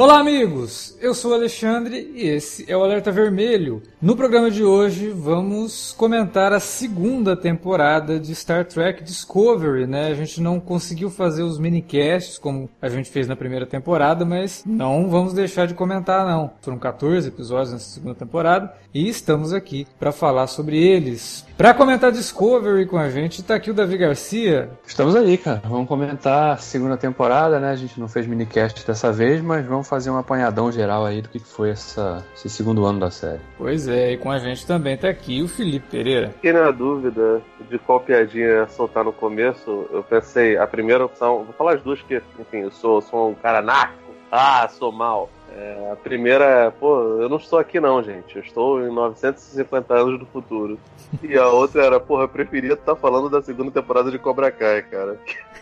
Olá, amigos! Eu sou o Alexandre e esse é o Alerta Vermelho. No programa de hoje vamos comentar a segunda temporada de Star Trek Discovery, né? A gente não conseguiu fazer os minicasts como a gente fez na primeira temporada, mas não vamos deixar de comentar, não. Foram 14 episódios nessa segunda temporada e estamos aqui para falar sobre eles. Para comentar Discovery com a gente, tá aqui o Davi Garcia. Estamos aí, cara. Vamos comentar a segunda temporada, né? A gente não fez minicast dessa vez, mas vamos fazer um apanhadão geral aí do que foi essa, esse segundo ano da série. Pois é, e com a gente também tá aqui o Felipe Pereira. Fiquei na dúvida de qual piadinha soltar no começo. Eu pensei, a primeira opção, vou falar as duas que, enfim, eu sou, sou um cara narco. Ah, sou mal. É, a primeira, pô, eu não estou aqui não, gente. Eu estou em 950 anos do futuro. E a outra era, porra, eu preferia estar falando da segunda temporada de Cobra Kai, cara.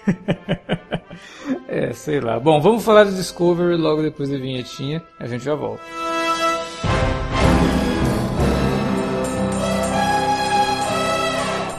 é, sei lá. Bom, vamos falar de Discovery logo depois da vinhetinha. A gente já volta.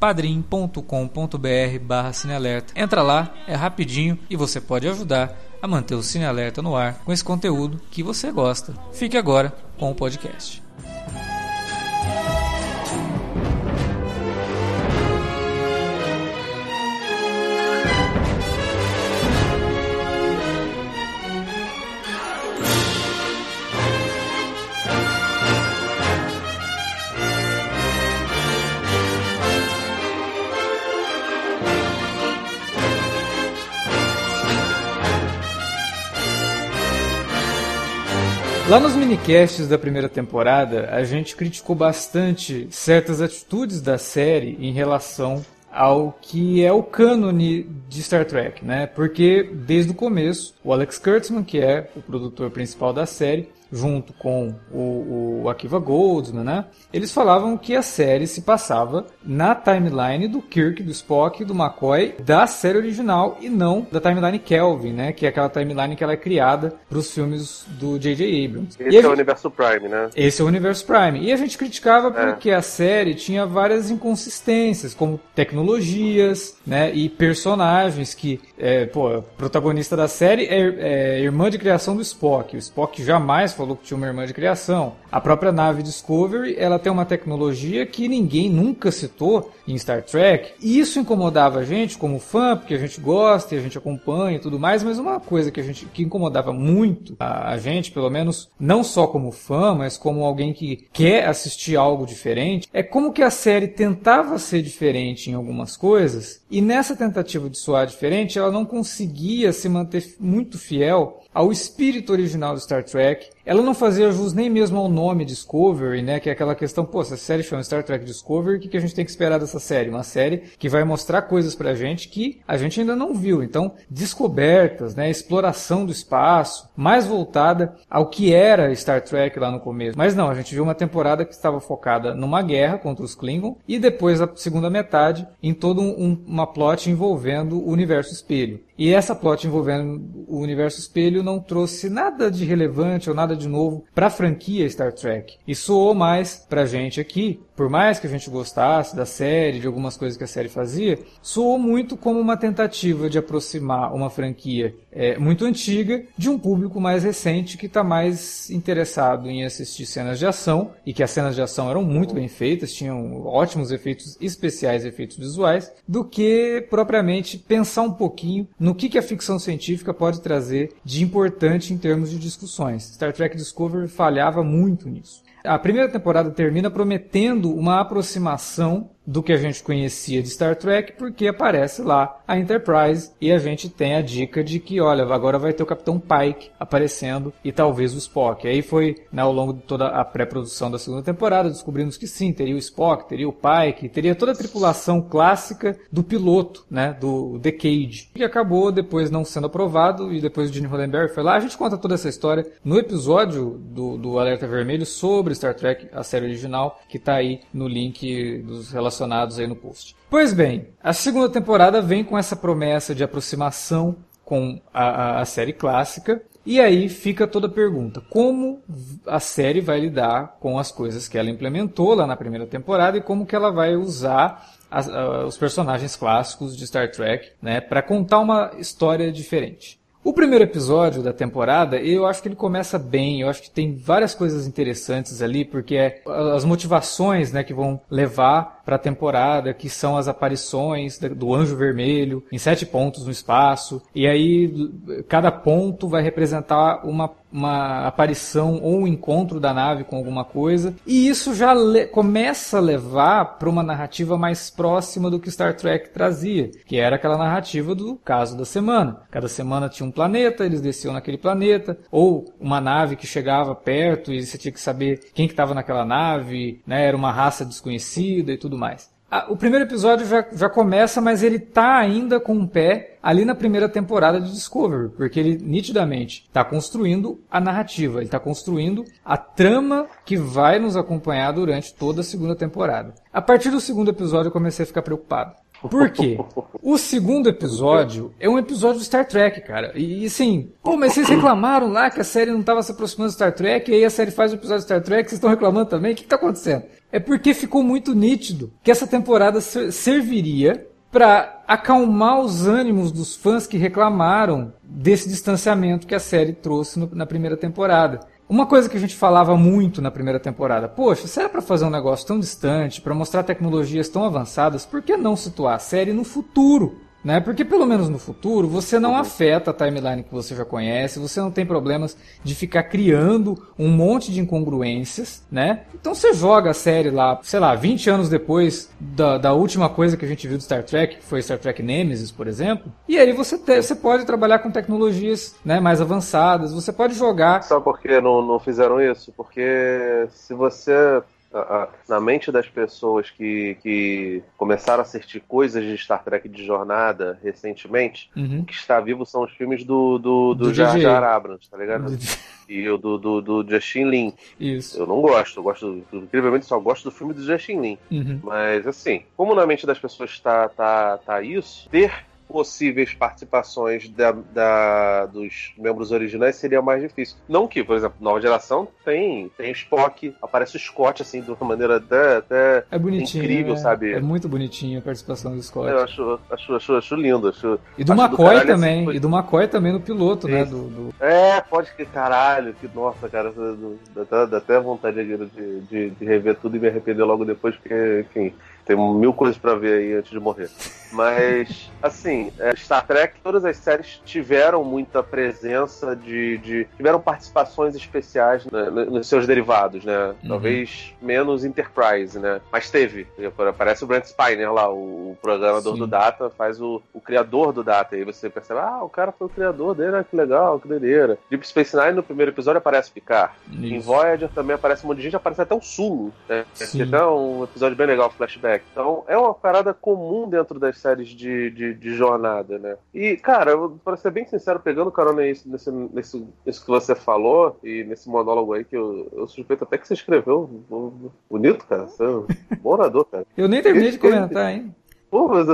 padrim.com.br barra Cinealerta. Entra lá, é rapidinho e você pode ajudar a manter o Cine Alerta no ar com esse conteúdo que você gosta. Fique agora com o podcast. Lá nos minicasts da primeira temporada, a gente criticou bastante certas atitudes da série em relação ao que é o cânone de Star Trek, né? Porque desde o começo, o Alex Kurtzman, que é o produtor principal da série, junto com o, o Akiva Goldsman, né? Eles falavam que a série se passava na timeline do Kirk, do Spock, do McCoy, da série original e não da timeline Kelvin, né? Que é aquela timeline que ela é criada para os filmes do J.J. Abrams. Esse é gente... o universo Prime, né? Esse é o universo Prime. E a gente criticava é. porque a série tinha várias inconsistências, como tecnologias, né? E personagens que, é, pô, a protagonista da série é, é irmã de criação do Spock. O Spock jamais falou que tinha uma irmã de criação. A própria nave Discovery, ela tem uma tecnologia que ninguém nunca citou em Star Trek. E isso incomodava a gente como fã, porque a gente gosta e a gente acompanha e tudo mais, mas uma coisa que a gente que incomodava muito a, a gente, pelo menos não só como fã, mas como alguém que quer assistir algo diferente, é como que a série tentava ser diferente em algumas coisas e nessa tentativa de soar diferente, ela não conseguia se manter muito fiel ao espírito original do Star Trek. Ela não fazia jus nem mesmo ao nome Discovery, né? Que é aquela questão, pô, a série chama Star Trek Discovery, o que, que a gente tem que esperar dessa série? Uma série que vai mostrar coisas pra gente que a gente ainda não viu. Então, descobertas, né? Exploração do espaço, mais voltada ao que era Star Trek lá no começo. Mas não, a gente viu uma temporada que estava focada numa guerra contra os Klingon e depois a segunda metade em todo um, uma plot envolvendo o universo espelho. E essa plot envolvendo o universo espelho não trouxe nada de relevante ou nada de novo para a franquia Star Trek. E soou mais pra gente aqui, por mais que a gente gostasse da série, de algumas coisas que a série fazia, soou muito como uma tentativa de aproximar uma franquia é, muito antiga de um público mais recente que está mais interessado em assistir cenas de ação e que as cenas de ação eram muito bem feitas, tinham ótimos efeitos especiais, efeitos visuais, do que propriamente pensar um pouquinho no no que, que a ficção científica pode trazer de importante em termos de discussões. Star Trek Discovery falhava muito nisso. A primeira temporada termina prometendo uma aproximação do que a gente conhecia de Star Trek, porque aparece lá a Enterprise e a gente tem a dica de que, olha, agora vai ter o Capitão Pike aparecendo e talvez o Spock. Aí foi, né, ao longo de toda a pré-produção da segunda temporada, descobrimos que sim, teria o Spock, teria o Pike, teria toda a tripulação clássica do piloto, né, do The Cage, que acabou depois não sendo aprovado e depois o Gene Roddenberry foi lá. A gente conta toda essa história no episódio do, do Alerta Vermelho sobre Star Trek, a série original, que está aí no link dos relacionados aí no post. Pois bem, a segunda temporada vem com essa promessa de aproximação com a, a, a série clássica. E aí fica toda a pergunta: como a série vai lidar com as coisas que ela implementou lá na primeira temporada e como que ela vai usar as, uh, os personagens clássicos de Star Trek, né, para contar uma história diferente. O primeiro episódio da temporada, eu acho que ele começa bem, eu acho que tem várias coisas interessantes ali, porque é as motivações, né, que vão levar para a temporada, que são as aparições do Anjo Vermelho em sete pontos no espaço, e aí cada ponto vai representar uma uma aparição ou um encontro da nave com alguma coisa. E isso já começa a levar para uma narrativa mais próxima do que Star Trek trazia, que era aquela narrativa do caso da semana. Cada semana tinha um planeta, eles desciam naquele planeta, ou uma nave que chegava perto e você tinha que saber quem que estava naquela nave, né? era uma raça desconhecida e tudo mais. O primeiro episódio já, já começa, mas ele tá ainda com um pé ali na primeira temporada de Discovery, porque ele nitidamente está construindo a narrativa, ele está construindo a trama que vai nos acompanhar durante toda a segunda temporada. A partir do segundo episódio eu comecei a ficar preocupado. Por quê? O segundo episódio é um episódio de Star Trek, cara. E assim, pô, mas vocês reclamaram lá que a série não estava se aproximando de Star Trek, e aí a série faz o episódio de Star Trek, vocês estão reclamando também? O que está acontecendo? É porque ficou muito nítido que essa temporada serviria para acalmar os ânimos dos fãs que reclamaram desse distanciamento que a série trouxe no, na primeira temporada. Uma coisa que a gente falava muito na primeira temporada, poxa, se era para fazer um negócio tão distante, para mostrar tecnologias tão avançadas, por que não situar a série no futuro? Né? Porque pelo menos no futuro você não afeta a timeline que você já conhece, você não tem problemas de ficar criando um monte de incongruências, né? Então você joga a série lá, sei lá, 20 anos depois da, da última coisa que a gente viu do Star Trek, que foi Star Trek Nemesis, por exemplo, e aí você, te, você pode trabalhar com tecnologias né, mais avançadas, você pode jogar. Sabe por que não, não fizeram isso? Porque se você na mente das pessoas que, que começaram a assistir coisas de Star Trek de jornada recentemente, uhum. que está vivo são os filmes do, do, do, do Jar Jar Abrams, tá ligado? e o do, do, do Justin Lin. Isso. Eu não gosto, eu gosto, incrivelmente só gosto do filme do Justin Lin. Uhum. Mas assim, como na mente das pessoas está tá, tá isso, ter possíveis participações da, da, dos membros originais seria mais difícil. Não que, por exemplo, nova geração tem, tem Spock, aparece o Scott, assim, de uma maneira até, até é bonitinho, incrível, é, sabe? É muito bonitinho a participação do Scott. Eu acho, acho, acho, acho lindo. Acho, e do McCoy do também, assim, e do McCoy também no piloto, né, Sim. né? Do, do, É, pode que caralho, que nossa, cara, dá, dá até vontade de, de, de rever tudo e me arrepender logo depois, porque, enfim, tem mil coisas para ver aí antes de morrer. Mas, assim, é, Star Trek, todas as séries tiveram muita presença de. de tiveram participações especiais né, nos seus derivados, né? Uhum. Talvez menos Enterprise, né? Mas teve. Aparece o Brent Spiner lá, o, programador Sim. do Data, faz o, o criador do Data. E aí você percebe, ah, o cara foi o criador dele, ah, que legal, que doideira. Deep Space Nine no primeiro episódio aparece Picard. Isso. Em Voyager também aparece um monte de gente, aparece até o Sulu. Né? Tem até um episódio bem legal, flashback. Então é uma parada comum dentro das séries de, de, de jornada, né? E, cara, para ser bem sincero, pegando carona nesse, nesse, nesse, nesse que você falou e nesse monólogo aí, que eu, eu suspeito até que você escreveu bonito, cara. Você é um bom orador, cara. Eu nem terminei de comentar, hein? Pô, mas,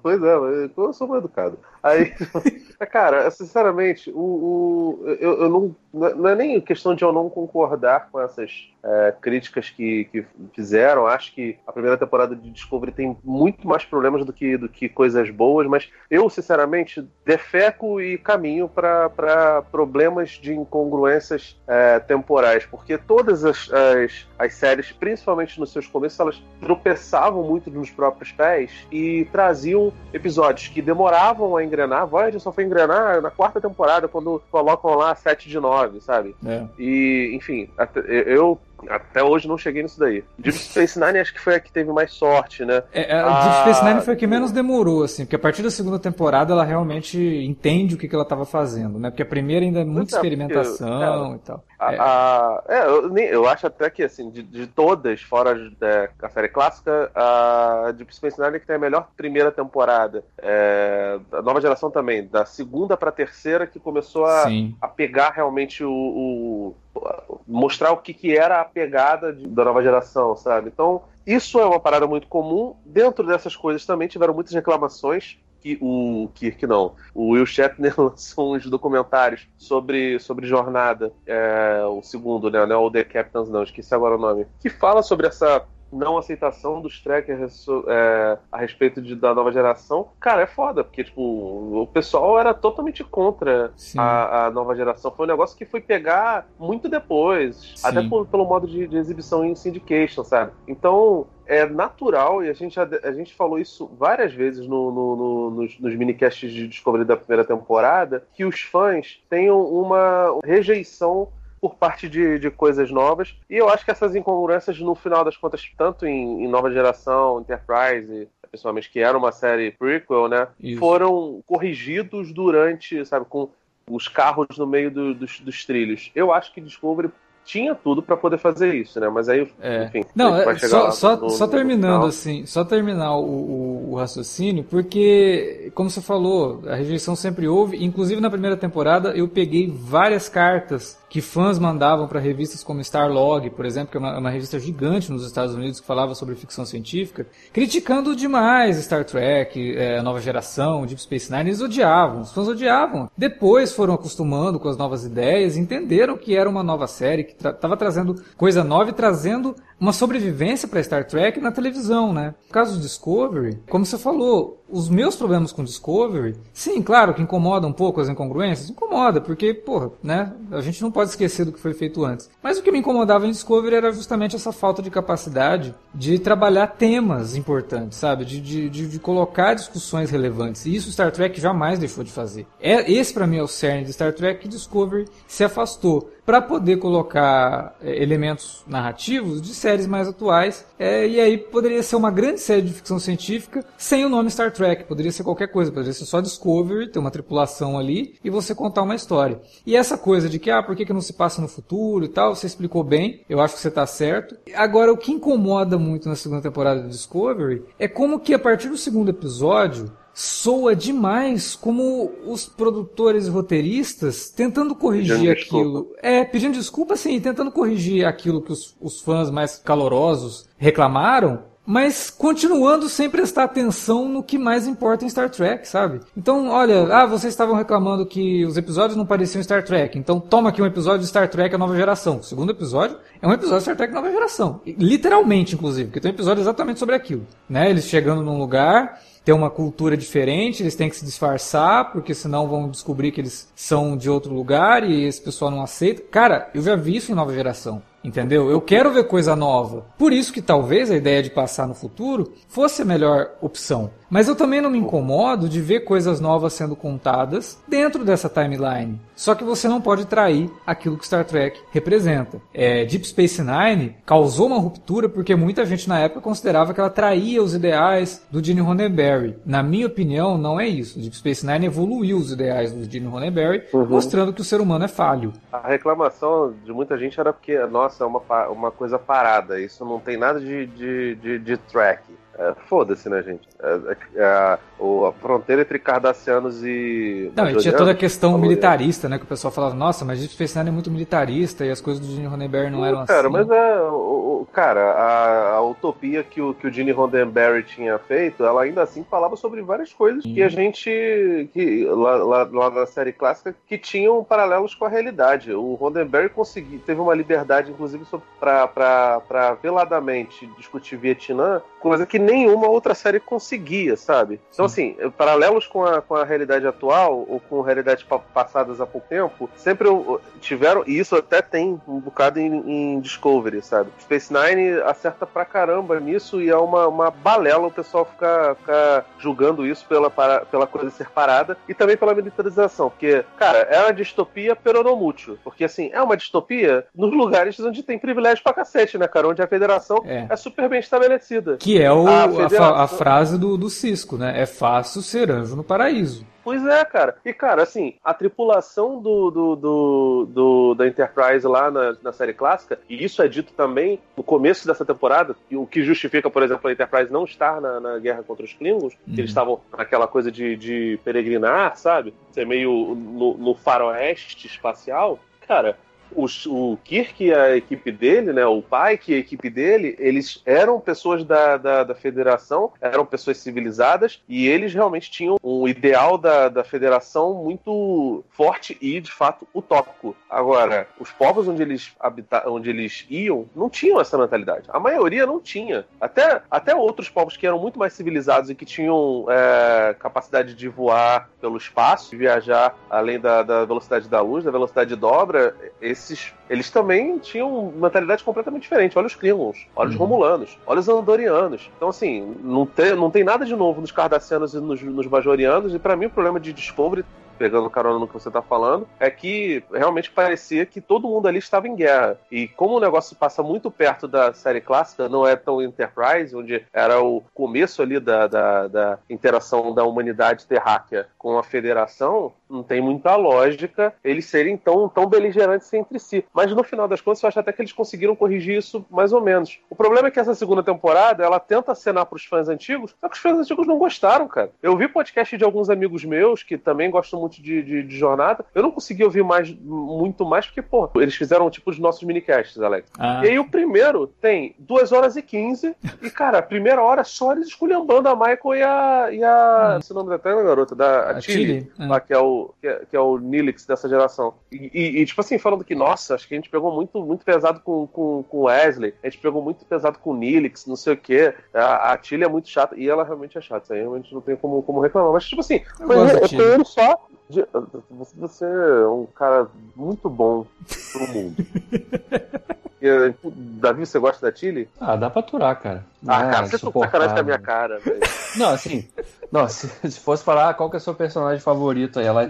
pois é, eu sou mal educado. Aí, cara, sinceramente, o, o eu, eu, não. Não é nem questão de eu não concordar com essas é, críticas que, que fizeram. Acho que a primeira temporada de Discovery tem muito mais problemas do que, do que coisas boas, mas eu, sinceramente, defeco e caminho para problemas de incongruências é, temporais, porque todas as, as, as séries, principalmente nos seus começos, elas tropeçavam muito nos próprios pés e traziam episódios que demoravam a engrenar. Voyager só foi engrenar na quarta temporada, quando colocam lá 7 de 9, sabe? É. E, enfim, eu Até hoje não cheguei nisso daí. Deep Space Nine acho que foi a que teve mais sorte, né? É, a Deep Space Nine foi a que menos demorou, assim, porque a partir da segunda temporada ela realmente entende o que, que ela estava fazendo, né? Porque a primeira ainda é muita é, experimentação porque, e tal. A, é. A, é, eu, eu, acho até que, assim, de, de todas, fora é, a série clássica, a Deep Space Nine é que tem a melhor primeira temporada. É, a nova geração também, da segunda pra terceira, que começou a, a pegar realmente o, o, mostrar o que, que era a pegada de, da nova geração, sabe? Então, isso é uma parada muito comum. Dentro dessas coisas também tiveram muitas reclamações que o Kirk não. O Will Shatner lançou uns documentários sobre, sobre jornada, é, o segundo, né? Não é o The Captains, não, esqueci agora o nome. Que fala sobre essa não aceitação dos trackers é, a respeito de, da nova geração, cara, é foda, porque, tipo, o pessoal era totalmente contra a, a, nova geração. Foi um negócio que foi pegar muito depois, Sim. até por, pelo modo de, de, exibição em syndication, sabe? Então, é natural, e a gente, a, a gente falou isso várias vezes no, no, no, nos, nos minicasts de Discovery da primeira temporada, que os fãs tenham uma rejeição por parte de, de coisas novas. E eu acho que essas incongruências, no final das contas, tanto em, em Nova Geração, Enterprise, principalmente que era uma série prequel, né? Isso. Foram corrigidos durante, sabe, com os carros no meio do, dos, dos trilhos. Eu acho que Discovery tinha tudo para poder fazer isso, né? Mas aí, é. enfim. Não, é, só, só, no, só terminando assim, só terminar o, o, o, raciocínio, porque, como você falou, a rejeição sempre houve. Inclusive na primeira temporada eu peguei várias cartas que fãs mandavam para revistas como Starlog, por exemplo, que é uma, uma, revista gigante nos Estados Unidos que falava sobre ficção científica, criticando demais Star Trek, é, nova geração, Deep Space Nine, eles odiavam, os fãs odiavam. Depois foram acostumando com as novas ideias, entenderam que era uma nova série, que estava tra trazendo coisa nova e trazendo uma sobrevivência para Star Trek na televisão, né? No caso do Discovery, como você falou, os meus problemas com Discovery, sim, claro que incomoda um pouco as incongruências, incomoda, porque, porra, né? A gente não pode esquecer do que foi feito antes. Mas o que me incomodava em Discovery era justamente essa falta de capacidade de trabalhar temas importantes, sabe? De, de, de, de colocar discussões relevantes. E isso Star Trek jamais deixou de fazer. É, esse para mim é o cerne de Star Trek que Discovery se afastou para poder colocar é, elementos narrativos de séries mais atuais. É, e aí poderia ser uma grande série de ficção científica sem o nome Star Trek. Poderia ser qualquer coisa, poderia ser só Discovery, ter uma tripulação ali e você contar uma história. E essa coisa de que, ah, por que, que não se passa no futuro e tal, você explicou bem, eu acho que você está certo. Agora, o que incomoda muito na segunda temporada de Discovery é como que a partir do segundo episódio soa demais como os produtores e roteiristas tentando corrigir pedindo aquilo. Desculpa. É, pedindo desculpa, sim, tentando corrigir aquilo que os, os fãs mais calorosos reclamaram, mas continuando sem prestar atenção no que mais importa em Star Trek, sabe? Então, olha, ah, vocês estavam reclamando que os episódios não pareciam Star Trek, então toma aqui um episódio de Star Trek a nova geração. O segundo episódio é um episódio de Star Trek nova geração, literalmente, inclusive, porque tem um episódio exatamente sobre aquilo, né? Eles chegando num lugar ter uma cultura diferente, eles têm que se disfarçar, porque senão vão descobrir que eles são de outro lugar e esse pessoal não aceita. Cara, eu já vi isso em nova geração. Entendeu? Eu quero ver coisa nova. Por isso que talvez a ideia de passar no futuro fosse a melhor opção. Mas eu também não me incomodo de ver coisas novas sendo contadas dentro dessa timeline. Só que você não pode trair aquilo que Star Trek representa. É, Deep Space Nine causou uma ruptura porque muita gente na época considerava que ela traía os ideais do Gene Roddenberry. Na minha opinião, não é isso. Deep Space Nine evoluiu os ideais do Gene Roddenberry, uhum. mostrando que o ser humano é falho. A reclamação de muita gente era porque, nossa, é uma, uma coisa parada. Isso não tem nada de, de, de, de track. É, Foda-se, né, gente? É, é, a, a, fronteira entre cardassianos e. Não, e tinha toda a questão militarista, né? Que o pessoal falava, nossa, mas Deep Space Nine é muito militarista e as coisas do Gene Roddenberry não eram cara, assim. Mas é. O, cara, a, a, utopia que o, que o Gene Roddenberry tinha feito, ela ainda assim falava sobre várias coisas Sim. que a gente. que lá, lá, lá, na série clássica, que tinham paralelos com a realidade. O Roddenberry conseguiu, teve uma liberdade, inclusive, para veladamente discutir Vietnã, coisa que nenhuma outra série conseguia, sabe? Então, assim, paralelos com a, com a realidade atual, ou com realidades passadas há pouco tempo, sempre tiveram, e isso até tem um bocado em, em Discovery, sabe? Space Nine DS9 acerta pra caramba nisso e é uma, uma balela o pessoal ficar, ficar julgando isso pela, pela coisa ser parada e também pela militarização. Porque, cara, é uma distopia peronomútil. Porque, assim, é uma distopia nos lugares onde tem privilégio pra cacete, né, cara? Onde a federação é, é super bem estabelecida. Que é o, a, federação... a, a, frase do, do Cisco, né? É fácil ser anjo no paraíso. Pois é, cara. E, cara, assim, a tripulação do, do, do, do da Enterprise lá na, na, série clássica, e isso é dito também no começo dessa temporada, o que justifica, por exemplo, a Enterprise não estar na, na guerra contra os Klingons, uhum. que eles estavam naquela coisa de, de peregrinar, sabe? Ser meio no, no faroeste espacial. Cara, o, o Kirk e a equipe dele, né, o Pike e a equipe dele, eles eram pessoas da, da, da, federação, eram pessoas civilizadas e eles realmente tinham um ideal da, da federação muito forte e, de fato, utópico. Agora, os povos onde eles, habita onde eles iam não tinham essa mentalidade. A maioria não tinha. Até, até outros povos que eram muito mais civilizados e que tinham é, capacidade de voar pelo espaço, viajar além da, da velocidade da luz, da velocidade de dobra, esse esses eles também tinham uma mentalidade completamente diferente. Olha os Klingons, olha os uhum. Romulanos, olha os Andorianos. Então, assim, não tem, não tem nada de novo nos Cardassianos e nos, nos Bajorianos, e para mim o problema de Discovery pegando carona no que você tá falando, é que realmente parecia que todo mundo ali estava em guerra. E como o negócio passa muito perto da série clássica, não é tão Enterprise, onde era o começo ali da, da, da interação da humanidade terráquea com a Federação, não tem muita lógica eles serem tão, tão beligerantes entre si. Mas no final das contas, eu acho até que eles conseguiram corrigir isso mais ou menos. O problema é que essa segunda temporada, ela tenta acenar pros fãs antigos, só que os fãs antigos não gostaram, cara. Eu vi podcast de alguns amigos meus que também gostam muito de, de, de, jornada. Eu não consegui ouvir mais, muito mais, porque, pô, eles fizeram tipo os nossos minicasts, Alex. Ah. E aí o primeiro tem 2 horas e 15. E, cara, a primeira hora é só eles esculhambando a Michael e a. E a ah. Esse nome da tela, garota, da a Tilly, é. lá, que é o, que é, que é o Nilix dessa geração. E, e, e, tipo assim, falando que, nossa, acho que a gente pegou muito, muito pesado com, com, com Wesley, a gente pegou muito pesado com o Nilix, não sei o quê. A, a Tilly é muito chata, e ela realmente é chata, isso aí realmente não tem como, como reclamar. Mas, tipo assim, foi, foi ele só você é um cara muito bom pro mundo. E, Davi, você gosta da Tilly? Ah, dá pra aturar, cara. Ah, cara, você tá sacanagem com a minha cara, velho. Não, assim, não, se, se, fosse falar ah, qual que é o seu personagem favorito aí, ela,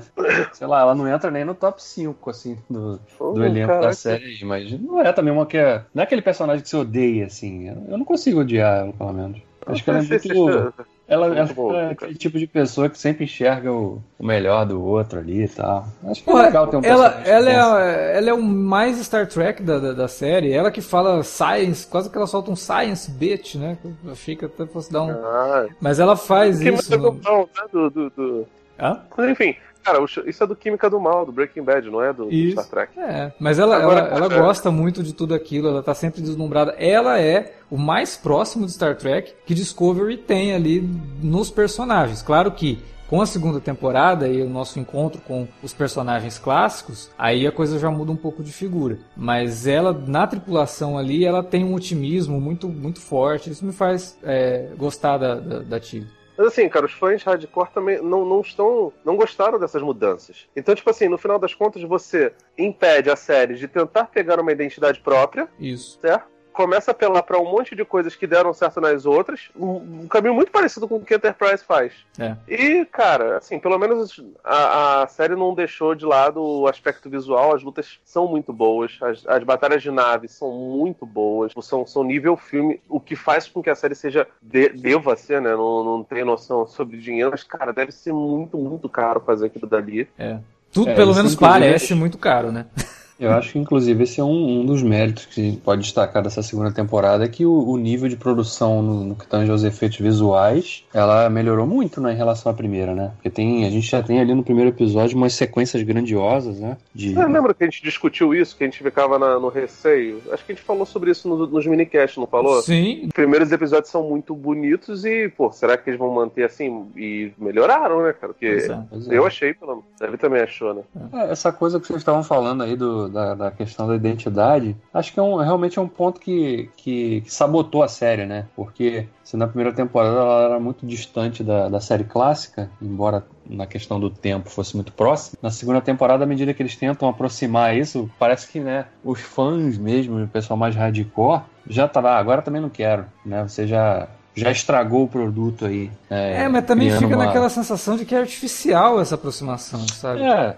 sei lá, ela não entra nem no top 5, assim, do, oh, do elenco caraca. da série, mas não é também uma que é. Não é aquele personagem que você odeia, assim. Eu não consigo odiar ela, pelo menos. Acho que ela é muito. Ela, ela é aquele tipo de pessoa que sempre enxerga o, o melhor do outro ali e tal. Acho que é legal ter um ela, ela é, ela é o mais Star Trek da, da, da, série. Ela que fala science, quase que ela solta um science bit, né? Eu achei que até fosse dar um. Ah, Mas ela faz isso. No... Não, né? do, do, do... Hã? Enfim, Cara, isso é do Química do Mal, do Breaking Bad, não é do, do Star Trek. É, mas ela, Agora, ela, ela é... gosta muito de tudo aquilo, ela tá sempre deslumbrada. Ela é o mais próximo de Star Trek que Discovery tem ali nos personagens. Claro que com a segunda temporada e o nosso encontro com os personagens clássicos, aí a coisa já muda um pouco de figura. Mas ela, na tripulação ali, ela tem um otimismo muito, muito forte. Isso me faz é, gostar da, da, da Tilly. Mas assim, cara, os fãs hardcore também não, não estão. não gostaram dessas mudanças. Então, tipo assim, no final das contas, você impede a série de tentar pegar uma identidade própria. Isso. Certo? Começa a apelar para um monte de coisas que deram certo nas outras, um, um, caminho muito parecido com o que a Enterprise faz. É. E, cara, assim, pelo menos a, a, série não deixou de lado o aspecto visual, as lutas são muito boas, as, as batalhas de nave são muito boas, são, são nível filme, o que faz com que a série seja, de, deva ser, né, não, não tenho noção sobre dinheiro, mas, cara, deve ser muito, muito caro fazer aquilo dali. É. Tudo é, pelo menos parece muito caro, né? Eu acho que, inclusive, esse é um, um, dos méritos que a gente pode destacar dessa segunda temporada, é que o, o nível de produção no, no, que tange aos efeitos visuais, ela melhorou muito né, em relação à primeira, né? Porque tem, a gente já tem ali no primeiro episódio umas sequências grandiosas, né? De... Você lembra que a gente discutiu isso, que a gente ficava na, no receio? Acho que a gente falou sobre isso no, nos minicasts, não falou? Sim. Os primeiros episódios são muito bonitos e, pô, será que eles vão manter assim? E melhoraram, né, cara? Porque é, eu achei, pelo menos. Deve também achou, né? É, essa coisa que vocês estavam falando aí do da, da questão da identidade, acho que é um, realmente é um ponto que, que, que, sabotou a série, né? Porque se na primeira temporada ela era muito distante da, da série clássica, embora na questão do tempo fosse muito próximo, na segunda temporada, à medida que eles tentam aproximar isso, parece que né, os fãs mesmo, o pessoal mais hardcore, já tava, ah, agora também não quero, né? Você já já estragou o produto aí. É, é mas também fica uma... naquela sensação de que é artificial essa aproximação, sabe? É,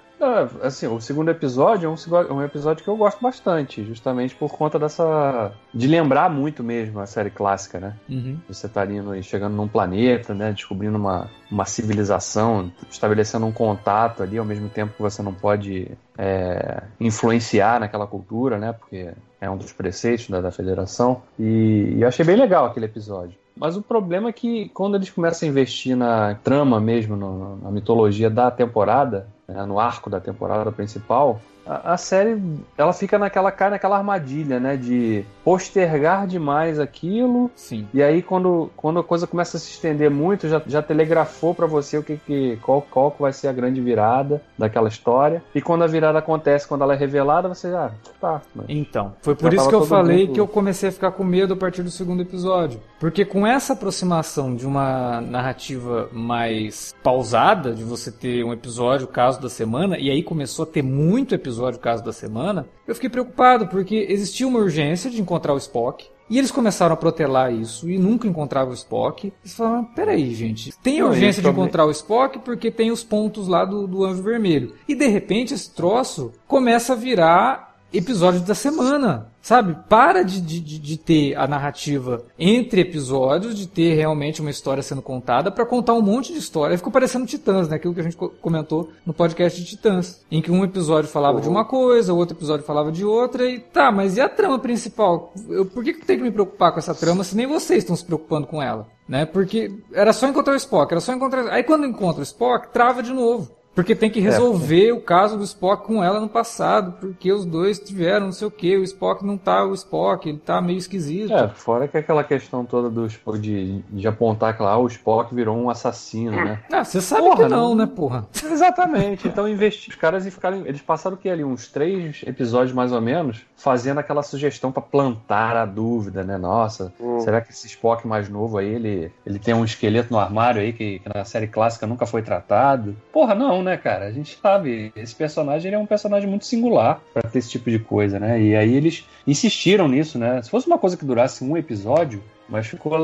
assim, o segundo episódio é um, um, episódio que eu gosto bastante, justamente por conta dessa. de lembrar muito mesmo a série clássica, né? Uhum. Você tá e chegando num planeta, né? Descobrindo uma, uma civilização, estabelecendo um contato ali, ao mesmo tempo que você não pode é, influenciar naquela cultura, né? Porque é um dos preceitos da, da federação. E, e achei bem legal aquele episódio. Mas o problema é que quando eles começam a investir na trama mesmo, no, na mitologia da temporada, né, no arco da temporada principal, a, a, série ela fica naquela cai naquela armadilha, né, de postergar demais aquilo. Sim. E aí quando, quando a coisa começa a se estender muito, já, já telegrafou para você o que, que qual qual vai ser a grande virada daquela história. E quando a virada acontece, quando ela é revelada, você já tá. Então, foi por isso que eu falei mundo... que eu comecei a ficar com medo a partir do segundo episódio, porque com essa aproximação de uma narrativa mais pausada, de você ter um episódio, caso da semana, e aí começou a ter muito episódio episódio Caso da Semana, eu fiquei preocupado porque existia uma urgência de encontrar o Spock. E eles começaram a protelar isso e nunca encontravam o Spock. Eles falaram: peraí, gente, tem urgência de encontrar o Spock porque tem os pontos lá do, do Anjo Vermelho. E de repente esse troço começa a virar episódio da semana. Sabe? Para de, de, de ter a narrativa entre episódios, de ter realmente uma história sendo contada, para contar um monte de história. Ficou parecendo Titãs, né? Aquilo que a gente comentou no podcast de Titãs. Em que um episódio falava uhum. de uma coisa, o outro episódio falava de outra, e tá, mas e a trama principal? Eu, por que, que tem que me preocupar com essa trama se nem vocês estão se preocupando com ela? Né? Porque era só encontrar o Spock, era só encontrar. Aí quando encontra o Spock, trava de novo. Porque tem que é. resolver é. o caso do Spock com ela no passado, porque os dois tiveram não sei o que, o Spock não tá o Spock, ele tá meio esquisito. É, fora que aquela questão toda do Spock de, de apontar que lá ah, o Spock virou um assassino, né? Ah, você sabe porra, que não, não, né, porra? Exatamente. Então investi... os caras ficaram, eles passaram o que ali uns três episódios mais ou menos, fazendo aquela sugestão para plantar a dúvida, né? Nossa, hum. será que esse Spock mais novo aí, ele, ele tem um esqueleto no armário aí que, que na série clássica nunca foi tratado? Porra, não, né, cara? A gente sabe, esse personagem ele é um personagem muito singular para ter esse tipo de coisa, né? E aí eles insistiram nisso, né? Se fosse uma coisa que durasse um episódio, mas ficou,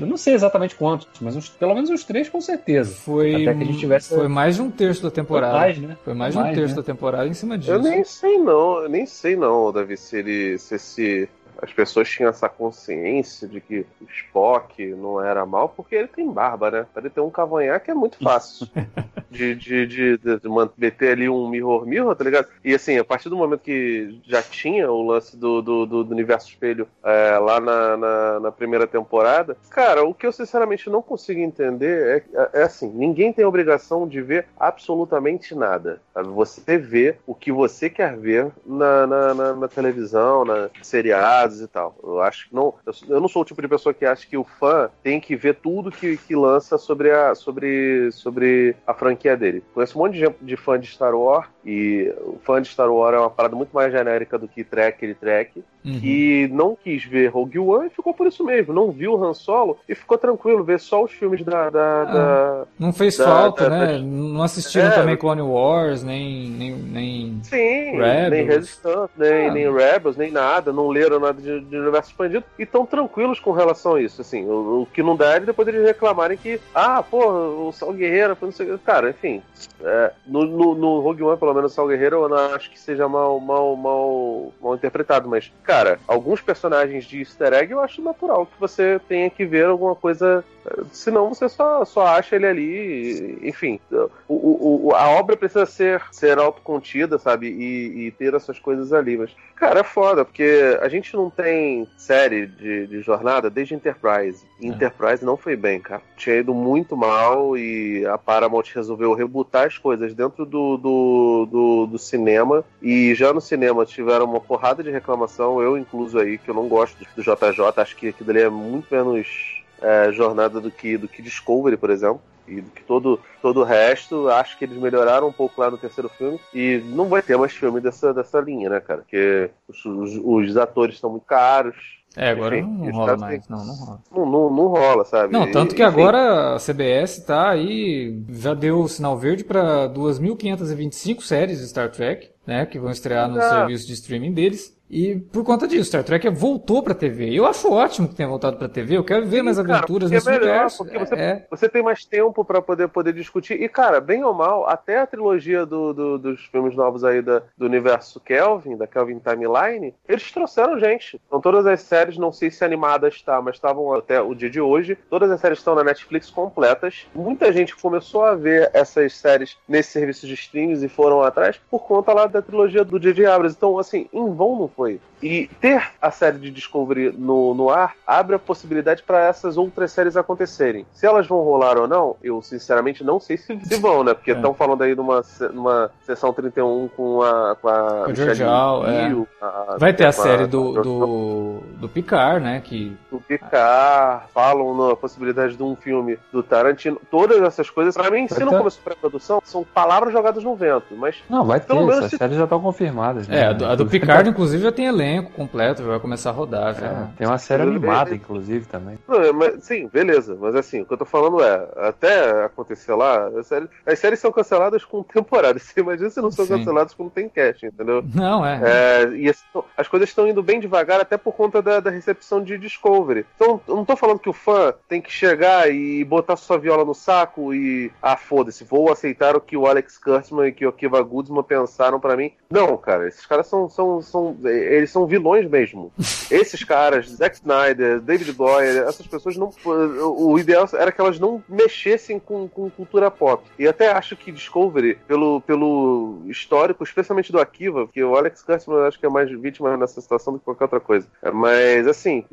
não sei exatamente quantos, mas uns, pelo menos uns três com certeza. Foi, Até que a gente tivesse... foi mais de um terço da temporada. Foi mais, né? Foi mais de um terço né? da temporada em cima disso. Eu nem sei não, eu nem sei não, Davi, se ele, se esse as pessoas tinham essa consciência de que o Spock não era mal porque ele tem barba, né? Para ele ter um cavanhaque é muito fácil. de, de, de, de, meter ali um mirror mirror, tá ligado? E assim, a partir do momento que já tinha o lance do, do, do, do universo espelho é, lá na, na, na, primeira temporada, cara, o que eu sinceramente não consigo entender é, é, é assim: ninguém tem obrigação de ver absolutamente nada. Você vê o que você quer ver na, na, na, na televisão, na seriado e tal. Eu acho que não. Eu não sou o tipo de pessoa que acha que o fã tem que ver tudo que, que lança sobre a, sobre, sobre a franquia dele. Conheço um monte de, de fã de Star Wars e o fã de Star Wars é uma parada muito mais genérica do que track e track. Uhum. Que não quis ver Rogue One e ficou por isso mesmo. Não viu o Han Solo e ficou tranquilo, ver só os filmes da. da, ah, da não fez da, falta, da, né? Não assistiram é, também Clone Wars, nem. nem, nem sim, Rebels. nem Resistance, nem, ah. nem Rebels, nem nada. Não leram nada de, de universo expandido e estão tranquilos com relação a isso. Assim, o, o, que não dá é depois eles reclamarem que, ah, pô, o Sal Guerreiro, não sei Cara, enfim. É, no, no, no Rogue One, pelo menos, Sal Guerreiro, eu não acho que seja mal, mal, mal, mal interpretado, mas, cara, alguns personagens de easter egg eu acho natural que você tenha que ver alguma coisa. Senão você só, só acha ele ali. Enfim, o, o, a obra precisa ser, ser autocontida, sabe? E, e, ter essas coisas ali. Mas, cara, é foda, porque a gente não tem série de, de jornada desde Enterprise. E é. Enterprise não foi bem, cara. Tinha ido muito mal e a Paramount resolveu rebutar as coisas dentro do, do, do, do cinema. E já no cinema tiveram uma porrada de reclamação eu incluso aí, que eu não gosto do JJ, acho que aquilo ali é muito menos é, jornada do que, do que Discovery, por exemplo. E do que todo, todo o resto, acho que eles melhoraram um pouco lá no terceiro filme. E não vai ter mais filme dessa, dessa linha, né, cara? Porque os, os, os atores estão muito caros. É, agora Enfim, não rola mais, não, não rola. Não, não, não rola, sabe? Não, tanto que agora a CBS tá aí, já deu o sinal verde para 2.525 séries de Star Trek, né, que vão estrear no serviço de streaming deles. E por conta disso, Star Trek voltou pra TV. Eu acho ótimo que tenha voltado pra TV. Eu quero ver Sim, mais aventuras cara, nesse é melhor, universo. Porque você, é. você tem mais tempo para poder, poder discutir. E, cara, bem ou mal, até a trilogia do, do, dos filmes novos aí da, do universo Kelvin, da Kelvin Timeline, eles trouxeram gente. Então todas as séries, não sei se animadas tá, mas estavam até o dia de hoje. Todas as séries estão na Netflix completas. Muita gente começou a ver essas séries nesse serviço de streams e foram atrás por conta lá da trilogia do J.J. Abrams. Então, assim, em vão não foi. E ter a série de Discovery no, no ar abre a possibilidade para essas outras séries acontecerem. Se elas vão rolar ou não, eu sinceramente não sei se, se vão, né? Porque estão é. falando aí numa, numa sessão 31 com a. Com a o George é. a, Vai ter a, a série do, do, do Picard, né? Que... Do Picard, falam na possibilidade de um filme do Tarantino. Todas essas coisas, para mim, se não começou pré-produção, são palavras jogadas no vento. Mas. Não, vai ter, essas se... séries já estão confirmadas. Né? É, a do, a do Picard, inclusive, já tem elenco completo, vai começar a rodar. Já. É, tem uma série animada, inclusive, também. Não, é, mas, sim, beleza. Mas assim, o que eu tô falando é, até acontecer lá, as séries, as séries são canceladas com temporada. Você imagina se não são sim. canceladas quando tem cast, entendeu? Não, é. é e as, as coisas estão indo bem devagar, até por conta da, da recepção de Discovery. Então, eu não tô falando que o fã tem que chegar e botar sua viola no saco e, ah, foda-se, vou aceitar o que o Alex Kurtzman e que o Akiva Goodsman pensaram para mim. Não, cara, esses caras são, são, são, eles são vilões mesmo. Esses caras, Zack Snyder, David Goyer, essas pessoas não. O ideal era que elas não mexessem com, com cultura pop. E até acho que Discovery, pelo, pelo histórico, especialmente do Akiva, porque o Alex Kurtzman acho que é mais vítima nessa situação do que qualquer outra coisa. Mas, assim,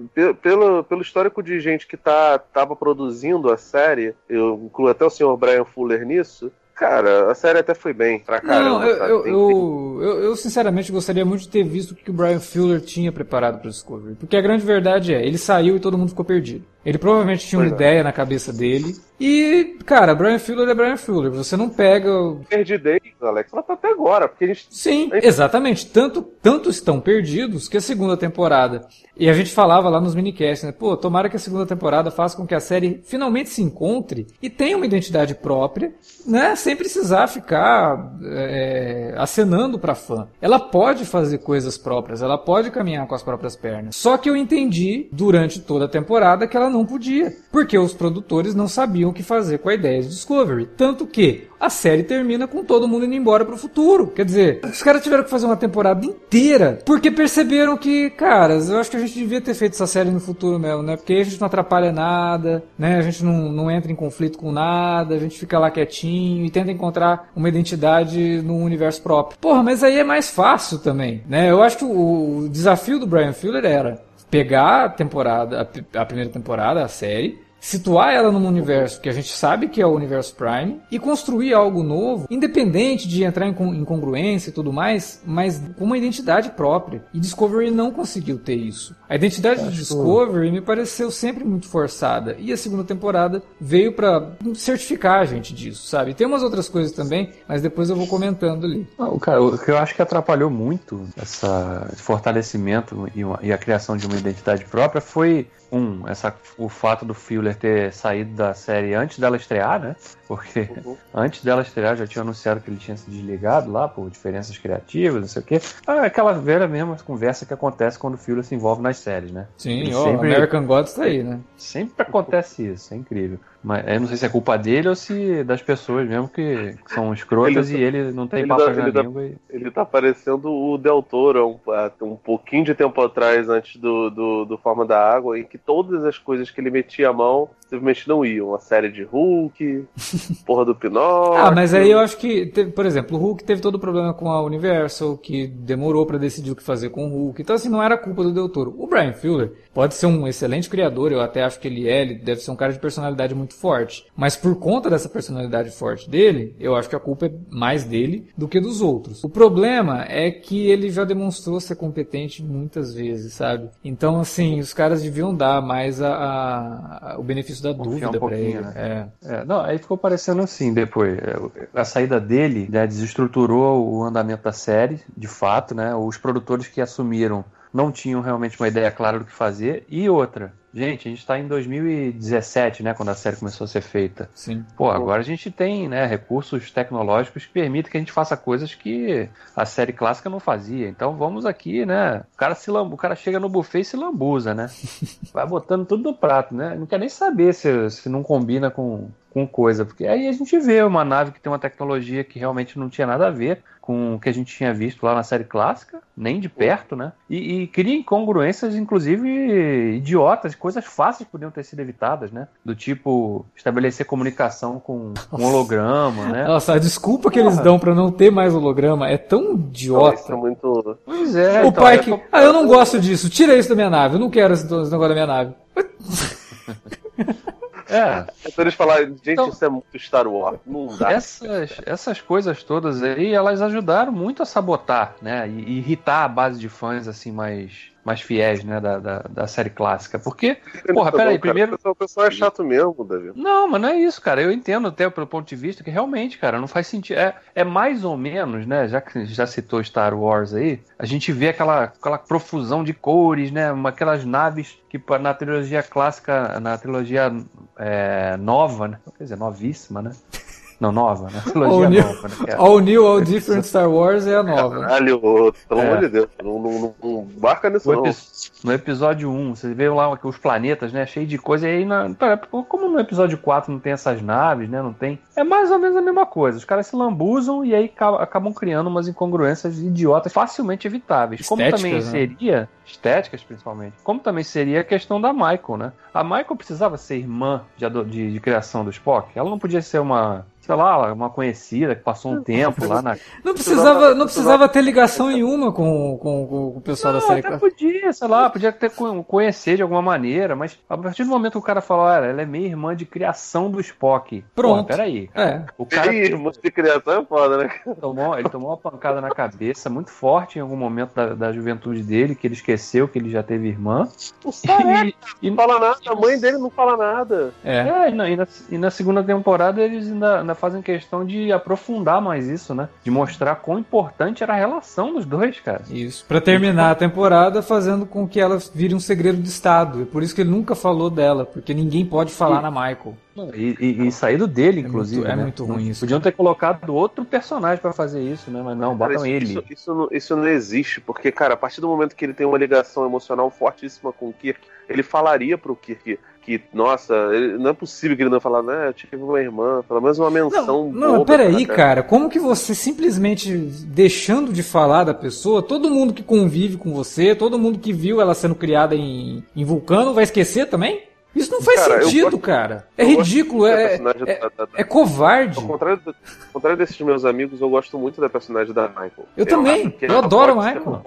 pelo, pelo histórico de gente que tá, tava produzindo a série, eu incluo até o senhor Brian Fuller nisso, Cara, a série até foi bem pra caramba. Não, eu, eu, eu, eu, sinceramente gostaria muito de ter visto o que o Brian Fuller tinha preparado para Discovery. Porque a grande verdade é, ele saiu e todo mundo ficou perdido. Ele provavelmente tinha uma pois é. ideia na cabeça dele. E, cara, Brian Fuller é Brian Fuller. Você não pega. Perdi desde, Alex, ela tá até agora. Porque a gente... Sim, exatamente. Tanto, tanto estão perdidos que a segunda temporada. E a gente falava lá nos minicasts, né? Pô, tomara que a segunda temporada faça com que a série finalmente se encontre e tenha uma identidade própria, né? Sem precisar ficar é, acenando pra fã. Ela pode fazer coisas próprias, ela pode caminhar com as próprias pernas. Só que eu entendi durante toda a temporada que ela não podia, porque os produtores não sabiam o que fazer com a ideia de Discovery. Tanto que a série termina com todo mundo indo embora pro futuro. Quer dizer, os caras tiveram que fazer uma temporada inteira porque perceberam que, caras, eu acho que a gente devia ter feito essa série no futuro mesmo, né? Porque a gente não atrapalha nada, né? A gente não, não entra em conflito com nada, a gente fica lá quietinho e tenta encontrar uma identidade no universo próprio. Porra, mas aí é mais fácil também, né? Eu acho que o, o desafio do Brian Fuller era pegar a temporada, a, a primeira temporada, a série, situar ela num universo que a gente sabe que é o universo Prime e construir algo novo, independente de entrar em incongruência e tudo mais, mas com uma identidade própria. E Discovery não conseguiu ter isso. A identidade de Discovery me pareceu sempre muito forçada e a segunda temporada veio para certificar a gente disso, sabe? Tem umas outras coisas também, mas depois eu vou comentando ali. Não, cara, o que eu acho que atrapalhou muito essa fortalecimento e, uma, e a criação de uma identidade própria foi um, essa, o fato do Fuller ter saído da série antes dela estrear, né? Porque uhum. antes dela estrear já tinha anunciado que ele tinha se desligado lá por diferenças criativas, não sei o quê. Ah, aquela velha mesma conversa que acontece quando o Fuller se envolve nas séries, né? Sim, o sempre... American Gods tá aí, né? Sempre acontece isso, é incrível. Mas eu não sei se é culpa dele ou se das pessoas mesmo que são escrotas ele, e ele não tem papo na tá, língua. E... Ele tá parecendo o Del Toro um, um pouquinho de tempo atrás, antes do, do, do Forma da Água, em que todas as coisas que ele metia a mão simplesmente não iam. A série de Hulk, porra do Pinóquio. Ah, mas aí eu acho que, teve, por exemplo, o Hulk teve todo o problema com a Universal, que demorou para decidir o que fazer com o Hulk. Então, assim, não era culpa do Del Toro. O Brian Fuller pode ser um excelente criador, eu até acho que ele é, ele deve ser um cara de personalidade muito forte. Mas por conta dessa personalidade forte dele, eu acho que a culpa é mais dele do que dos outros. O problema é que ele já demonstrou ser competente muitas vezes, sabe? Então, assim, os caras deviam dar mais a, a, a o benefício da Confiar dúvida um para ele. Né? É. é. não, aí ficou parecendo assim depois. É, a saída dele né, desestruturou o andamento da série, de fato, né? Os produtores que assumiram não tinham realmente uma ideia clara do que fazer. E outra, Gente, a gente tá em 2017, né? Quando a série começou a ser feita. Sim. Pô, agora a gente tem, né, recursos tecnológicos que permitem que a gente faça coisas que a série clássica não fazia. Então vamos aqui, né? O cara, se lambu, o cara chega no buffet e se lambuza, né? Vai botando tudo no prato, né? Não quer nem saber se, se não combina com, com coisa, porque aí a gente vê uma nave que tem uma tecnologia que realmente não tinha nada a ver com o que a gente tinha visto lá na série clássica, nem de perto, né? E, e cria incongruências, inclusive idiotas, coisas fáceis podiam ter sido evitadas, né? Do tipo estabelecer comunicação com um holograma, né? Nossa, a desculpa que eles dão para não ter mais holograma é tão idiota. Isso é muito. Pois é. O então, pai é que. Ah, eu não gosto disso. Tira isso da minha nave. Eu não quero esse negócio da minha nave. É. Então eles falaram, gente, então, isso é muito Star Wars. Não dá. Essas, essas coisas todas aí, elas ajudaram muito a sabotar, né? E, e irritar a base de fãs, assim, mais mais fiéis, né, da, da, da série clássica. Porque, porra, peraí, primeiro... O pessoal é chato mesmo, Davi. Não, mas não é isso, cara. Eu entendo até pelo ponto de vista que realmente, cara, não faz sentido. É, é mais ou menos, né, já que já citou Star Wars aí, a gente vê aquela, aquela profusão de cores, né, aquelas naves que na trilogia clássica, na trilogia é, nova, né, quer dizer, novíssima, né, não, nova, né? Trilogia all nova, né? É. All New, All Different Star Wars é a nova. Caralho, pelo é. amor de Deus, não, não, não barca nisso no não. no episódio 1, você vê lá os planetas, né? Cheio de coisa, e aí, na, como no episódio 4 não tem essas naves, né? Não tem. É mais ou menos a mesma coisa. Os caras se lambuzam e aí acabam criando umas incongruências idiotas facilmente evitáveis. Como também né? seria estéticas principalmente, como também seria a questão da Michael, né? A Michael precisava ser irmã de, de, de criação do Spock, ela não podia ser uma sei lá, uma conhecida que passou um tempo lá na. Não precisava, não precisava ter ligação nenhuma com, com, com o pessoal não, da série. Até podia, sei lá, podia ter conhecer de alguma maneira, mas a partir do momento que o cara falou, ah, ela é minha irmã de criação do Spock. Pronto. Pô, peraí. É. O cara. irmã de criação é foda, né? Tomou, ele tomou uma pancada na cabeça muito forte em algum momento da, da juventude dele, que ele esqueceu que ele já teve irmã. O e, e, não fala nada, a mãe dele não fala nada. É, é e, na, e, na, e na segunda temporada eles ainda, ainda fazem questão de aprofundar mais isso, né? De mostrar quão importante era a relação dos dois, cara. Isso. Para terminar a temporada fazendo com que ela vire um segredo de Estado. É por isso que ele nunca falou dela, porque ninguém pode falar e... na Michael. E, e, e saído dele, é inclusive. Muito, é né? muito ruim isso. Podiam ter colocado outro personagem para fazer isso, né? Mas não, botam ele. Isso, isso, não, isso não existe, porque, cara, a partir do momento que ele tem uma ligação emocional fortíssima com o Kirk, ele falaria pro Kirk que, nossa, não é possível que ele não falar, né, eu tive uma irmã, pelo menos uma menção. Não, não peraí, cara. cara, como que você simplesmente deixando de falar da pessoa, todo mundo que convive com você, todo mundo que viu ela sendo criada em, em Vulcano vai esquecer também? Isso não faz cara, sentido, gosto, cara. É ridículo, é, é, da, da, é, covarde. Ao contrário, do, ao contrário desses meus amigos, eu gosto muito da personagem da Michael. Eu, eu também, eu adoro a Michael.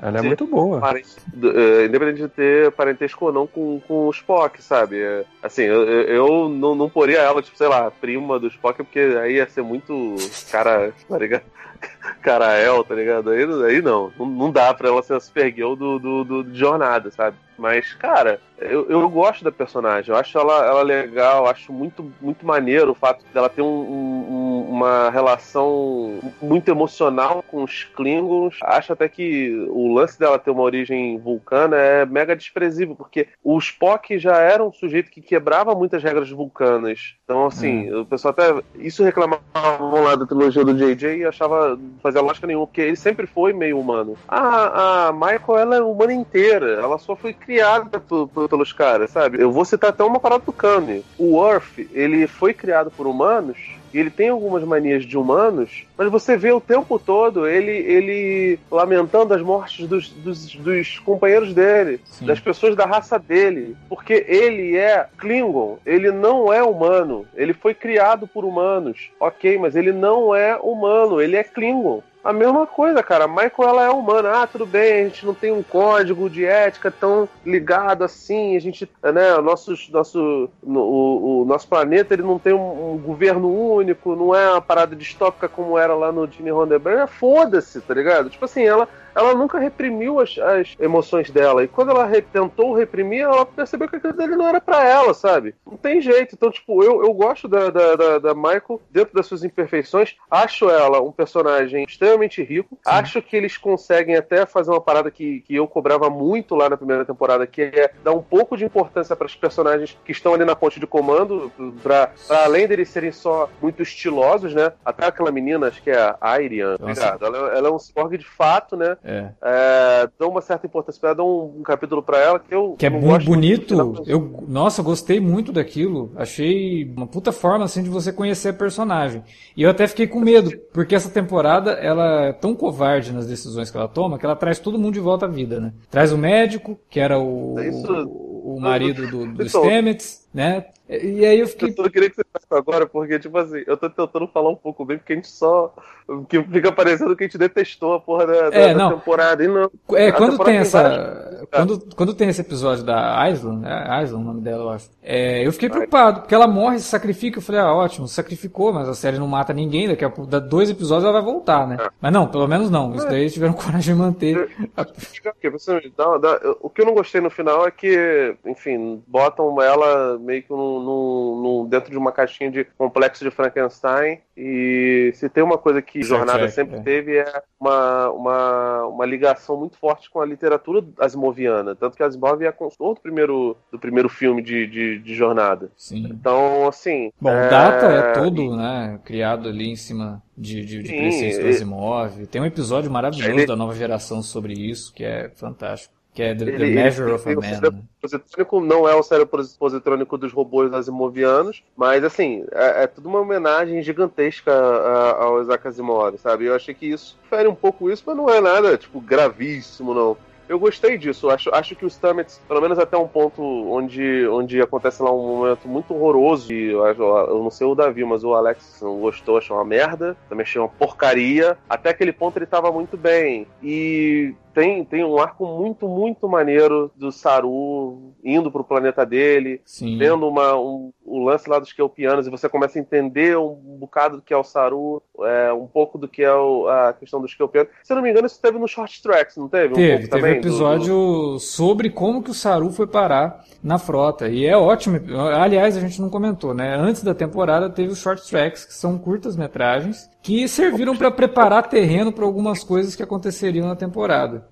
Ela é muito boa. Parente, uh, independente de ter parentesco ou não com, com o Spock, sabe? É, assim, eu, eu não, não poria ela, tipo, sei lá, prima do Spock, porque aí ia ser muito cara, tá ligado? Carael, tá ligado? Aí, aí não, não, não dá pra ela ser a super girl do, do, do, de jornada, sabe? Mas, cara, eu, eu gosto da personagem, eu acho ela, ela legal, acho muito, muito maneiro o fato dela ter um, um, uma relação muito emocional com os Klingons. Acho até que o lance dela ter uma origem vulcana é mega desprezível, porque o Spock já era um sujeito que quebrava muitas regras vulcanas. Então, assim, hum. o pessoal até. Isso reclamava lá da trilogia do JJ e achava fazia lógica nenhuma, porque ele sempre foi meio humano. A, a Michael, ela é humana inteira, ela só foi criada por, por pelos caras, sabe? Eu vou citar até uma parada do Kanye. O Worf, ele foi criado por humanos e ele tem algumas manias de humanos, mas você vê o tempo todo ele, ele lamentando as mortes dos, dos, dos companheiros dele, Sim. das pessoas da raça dele, porque ele é Klingon, ele não é humano, ele foi criado por humanos, ok, mas ele não é humano, ele é Klingon. A mesma coisa, cara. A Michael ela é humana. Ah, tudo bem, a gente não tem um código de ética tão ligado assim. A gente, né, o nosso, nosso, o, o nosso planeta ele não tem um, um, governo único, não é uma parada distópica como era lá no Jimmy Roddenberry. Foda-se, tá ligado? Tipo assim, ela ela nunca reprimiu as, as emoções dela. E quando ela re, tentou reprimir, ela percebeu que aquilo dele não era para ela, sabe? Não tem jeito. Então, tipo, eu, eu gosto da, da, da, da Michael dentro das suas imperfeições. Acho ela um personagem extremamente rico. Sim. Acho que eles conseguem até fazer uma parada que, que eu cobrava muito lá na primeira temporada, que é dar um pouco de importância para os personagens que estão ali na ponte de comando, para além deles serem só muito estilosos, né? Até aquela menina, acho que é a Airian, obrigado. Ela, ela, é um cyborg de fato, né? É. é dão uma certa importância para ela, dão um, um, capítulo para ela que eu. Que é muito bonito. Eu, nossa, gostei muito daquilo. Achei uma puta forma assim de você conhecer a personagem. E eu até fiquei com medo, porque essa temporada ela é tão covarde nas decisões que ela toma que ela traz todo mundo de volta à vida, né? Traz o médico, que era o, é Isso... o, marido do, do então, Stamets, né? E aí eu fiquei. Eu só queria que você faça agora, porque, tipo assim, eu tô tentando falar um pouco bem, porque a gente só. Que fica parecendo que a gente detestou a porra da, é, da, temporada. E não. É, quando tem essa. Várias... Quando, quando tem esse episódio da Island, é Island o nome dela, eu acho. É, eu fiquei preocupado, porque ela morre, se sacrifica. Eu falei, ah, ótimo, sacrificou, mas a série não mata ninguém. Daqui a dois episódios ela vai voltar, né? É. Mas não, pelo menos não. Isso daí eles tiveram coragem de manter. O que eu não gostei no final é que, enfim, botam ela meio que num, num, num, dentro de uma caixinha de complexo de Frankenstein. E se tem uma coisa que Jornada é, sempre é. teve é uma, uma, uma ligação muito forte com a literatura asimoviana. Tanto que Asimov é a consultor do primeiro, do primeiro filme de, de, de Jornada. Sim. Então, assim. Bom, é... Data é todo, né? Criado ali em cima de, de, de Sim, do Asimov. Tem um episódio maravilhoso ele... da nova geração sobre isso, que é fantástico. Que é The, ele, the Measure of a Man. Né? positrônico não é o cérebro positrônico dos robôs asimovianos, mas assim, é, é tudo uma homenagem gigantesca ao Isaac Asimov, sabe? Eu achei que isso fere um pouco isso, mas não é nada, tipo, gravíssimo, não eu gostei disso. Acho, acho que os Stamets, pelo menos até um ponto onde, onde acontece lá um momento muito horroroso, e eu, eu não sei o Davi, mas o Alex não gostou, achou uma merda, também achei uma porcaria. Até aquele ponto ele tava muito bem. E tem, tem um arco muito, muito maneiro do Saru indo pro planeta dele, Sim. vendo uma, um, o lance lá dos Kelpianos, e você começa a entender um bocado do que é o Saru, é, um pouco do que é o, a questão dos Kelpianos. Se eu não me engano, isso teve no Short Tracks, não teve? Teve, um teve também, um episódio do, do... sobre como que o Saru foi parar na frota. E é ótimo. Aliás, a gente não comentou, né? Antes da temporada teve os Short Tracks, que são curtas metragens, que serviram para preparar terreno para algumas coisas que aconteceriam na temporada.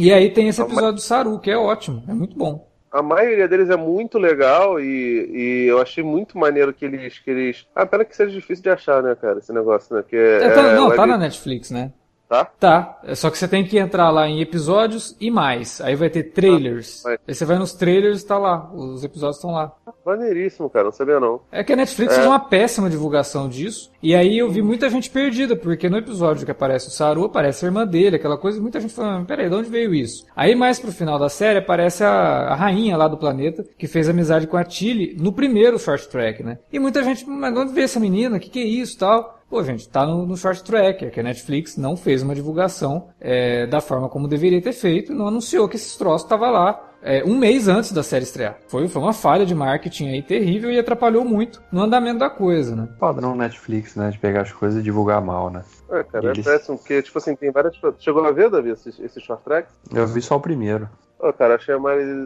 E aí tem esse episódio do Saru, que é ótimo, é muito bom. A maioria deles é muito legal e, e eu achei muito maneiro que eles, que eles. Ah, pena que seja difícil de achar, né, cara, esse negócio, né? Que é, é, tá, não, tá na Netflix, né? Tá? Tá. É só que você tem que entrar lá em episódios e mais. Aí vai ter trailers. Ah, Aí você vai nos trailers e tá lá. Os episódios estão lá. Maneiríssimo, cara. Não sabia não. É que a Netflix é. fez uma péssima divulgação disso. E aí eu vi muita gente perdida, porque no episódio que aparece o Saru, aparece a irmã dele, aquela coisa, e muita gente falando, peraí, de onde veio isso? Aí mais pro final da série aparece a, a rainha lá do planeta, que fez amizade com a Tilly no primeiro short track, né? E muita gente, mas de onde veio essa menina? O que, que é isso tal? Pô, gente, tá no, no Short Tracker, que a Netflix não fez uma divulgação é, da forma como deveria ter feito, não anunciou que esse troço tava lá é, um mês antes da série estrear. Foi, foi uma falha de marketing aí terrível e atrapalhou muito no andamento da coisa, né? Padrão Netflix, né? De pegar as coisas e divulgar mal, né? É, cara, é Eles... é péssimo, porque, tipo assim, tem várias. Chegou a ver, Davi, esse, esse short track? Eu vi só o primeiro. Oh, cara, achei a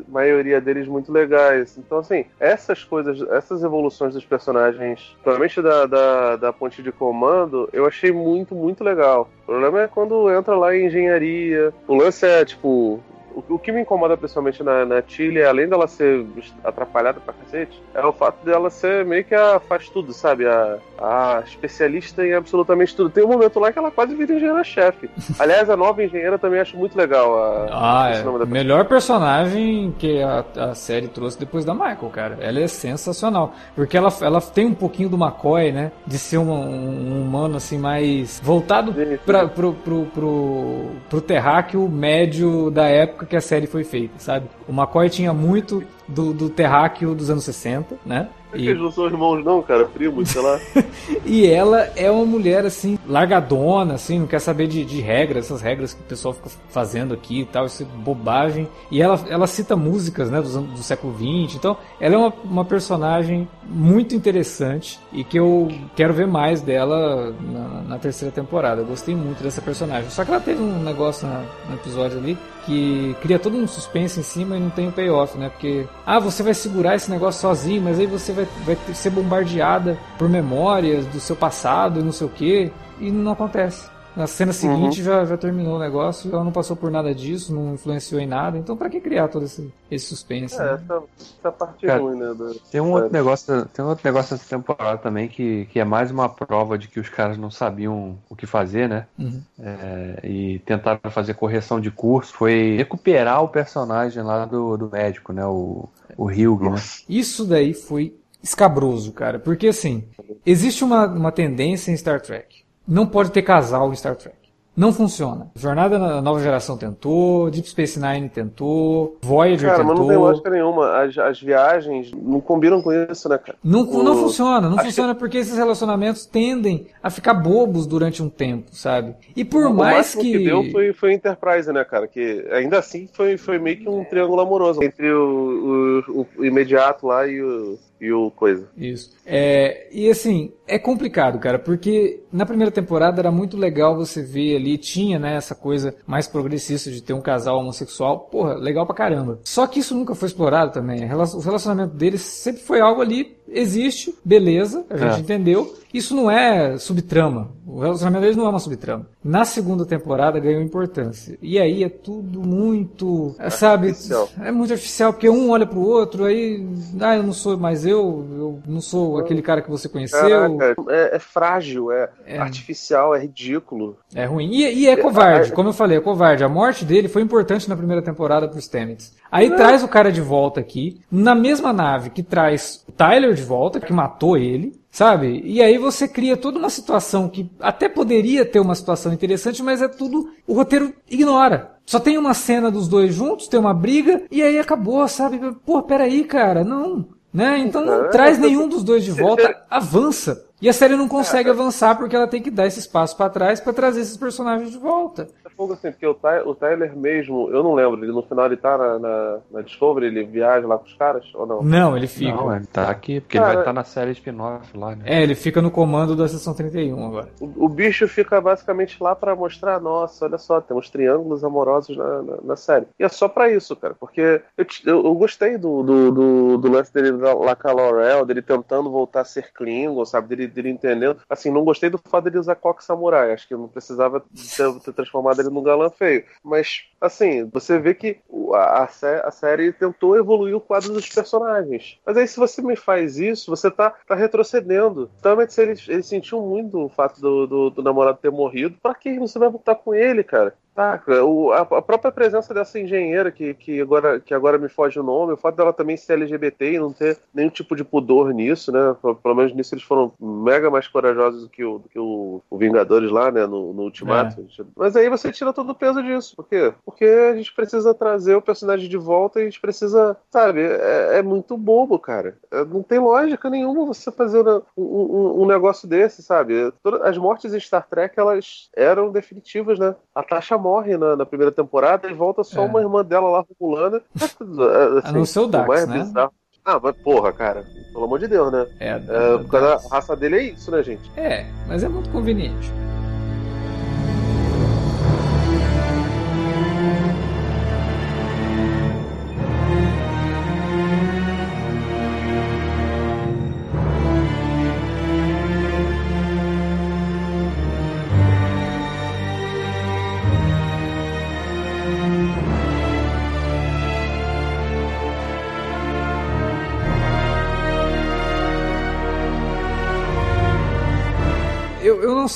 maioria deles muito legais. Então, assim, essas coisas, essas evoluções dos personagens, principalmente da, da, da ponte de comando, eu achei muito, muito legal. O problema é quando entra lá em engenharia. O lance é, tipo, o, que me incomoda principalmente na, na Tilly, além dela ser atrapalhada pra cacete, é o fato dela ser meio que a faz tudo, sabe? A, a especialista em absolutamente tudo. Tem um momento lá que ela quase vira engenheira-chefe. Aliás, a nova engenheira também acho muito legal. A, ah, é. melhor personagem que a, a série trouxe depois da Michael, cara. Ela é sensacional. Porque ela, ela tem um pouquinho do McCoy, né? De ser um, um humano assim mais voltado pra, pro, pro, pro, pro terráqueo médio da época época que a série foi feita, sabe? O McCoy tinha muito do, do terráqueo dos anos 60, né? E... Eles não são irmãos, não, cara, primos, sei lá. e ela é uma mulher, assim, largadona, assim, não quer saber de, de regras, essas regras que o pessoal fica fazendo aqui e tal, isso é bobagem. E ela, ela cita músicas, né, do, do século XX. Então, ela é uma, uma personagem muito interessante e que eu quero ver mais dela na, na terceira temporada. Eu gostei muito dessa personagem. Só que ela teve um negócio na, no episódio ali que cria todo um suspense em cima e não tem o um payoff, né? Porque, ah, você vai segurar esse negócio sozinho, mas aí você vai, vai ser bombardeada por memórias do seu passado e não sei o que, e não acontece. Na cena seguinte uhum. já, já terminou o negócio, ela não passou por nada disso, não influenciou em nada, então pra que criar todo esse, esse suspense? É, né? essa, essa parte Cara, ruim, né? Do... Tem um outro negócio, tem um outro negócio nessa temporada também que, que é mais uma prova de que os caras não sabiam o que fazer, né? Uhum. É, e tentaram fazer correção de curso, foi recuperar o personagem lá do, do médico, né? O, o Hugh, né? Isso daí foi escabroso, cara, porque assim, existe uma, uma tendência em Star Trek não pode ter casal em Star Trek. Não funciona. Jornada na Nova Geração tentou, Deep Space Nine tentou, Voyager cara, tentou. Cara, mas não tem lógica nenhuma. As, as viagens não combinam com isso, né, cara? Não, o... não funciona. Não Acho funciona que... porque esses relacionamentos tendem a ficar bobos durante um tempo, sabe? E por o mais que... que deu foi, foi Enterprise, né, cara? Que ainda assim foi, foi meio que um triângulo amoroso entre o, o, o imediato lá e o, e o coisa. Isso. É, e assim, é complicado, cara, porque na primeira temporada era muito legal você ver ali, tinha, né, essa coisa mais progressista de ter um casal homossexual. Porra, legal pra caramba. Só que isso nunca foi explorado também. O relacionamento deles sempre foi algo ali, existe, beleza, a gente é. entendeu. Isso não é subtrama. O relacionamento deles não é uma subtrama. Na segunda temporada ganhou importância. E aí é tudo muito, é, sabe, artificial. é muito artificial, porque um olha pro outro, aí, ah, eu não sou mais eu, eu não sou aquele cara que você conheceu. É, é frágil, é, é, artificial, é ridículo. É ruim. E, e é covarde, como eu falei, é covarde. A morte dele foi importante na primeira temporada pros Stamets. Aí não. traz o cara de volta aqui, na mesma nave que traz o Tyler de volta, que matou ele, Sabe? E aí você cria toda uma situação que até poderia ter uma situação interessante, mas é tudo. O roteiro ignora. Só tem uma cena dos dois juntos, tem uma briga, e aí acabou, sabe? Pô, peraí, cara, não. Né? Então não traz nenhum dos dois de volta, avança. E a série não consegue avançar porque ela tem que dar esse espaço para trás para trazer esses personagens de volta fogo assim, porque o, Ty, o Tyler mesmo, eu não lembro, ele no final ele tá na, na, na, Discovery, ele viaja lá com os caras ou não? Não, ele fica. Não, ele tá aqui, porque Cara, ele vai estar tá na série spin-off lá, né? É, ele fica no comando da seção 31 agora. O, o bicho fica basicamente lá para mostrar, nossa, olha só, temos triângulos amorosos na, na, na, série. E é só para isso, cara, porque eu, eu, eu gostei do, do, do, do, lance dele lá com a Laurel, dele tentando voltar a ser Klingon, sabe, dele, dele entendendo. Assim, não gostei do fato dele usar Coque Samurai, acho que não precisava ter, ter transformado ele num galã feio. Mas, assim, você vê que a, a, série tentou evoluir o quadro dos personagens. Mas aí, se você me faz isso, você tá, tá retrocedendo. Também ele, ele sentiu muito o fato do, do, do namorado ter morrido. Pra que você vai voltar com ele, cara? Saca? O, a, a, própria presença dessa engenheira, que, que, agora, que agora me foge o nome, o fato dela também ser LGBT e não ter nenhum tipo de pudor nisso, né? Pelo menos nisso eles foram mega mais corajosos do que o, do que o, o Vingadores lá, né? No, no Ultimato. É. Mas aí você tira todo o peso disso. Por quê? Porque a gente precisa trazer o personagem de volta e a gente precisa, sabe? É, é muito bobo, cara. É, não tem lógica nenhuma você fazer um, um, um negócio desse, sabe? Todas, as mortes em Star Trek, elas eram definitivas, né? A taxa morre na, na, primeira temporada e volta só é. uma irmã dela lá rolando. Assim, a não ser o Dax, né? Bizarro. Ah, mas porra, cara, pelo amor de Deus, né? É, é, é por causa da raça dele é isso, né, gente? É, mas é muito conveniente.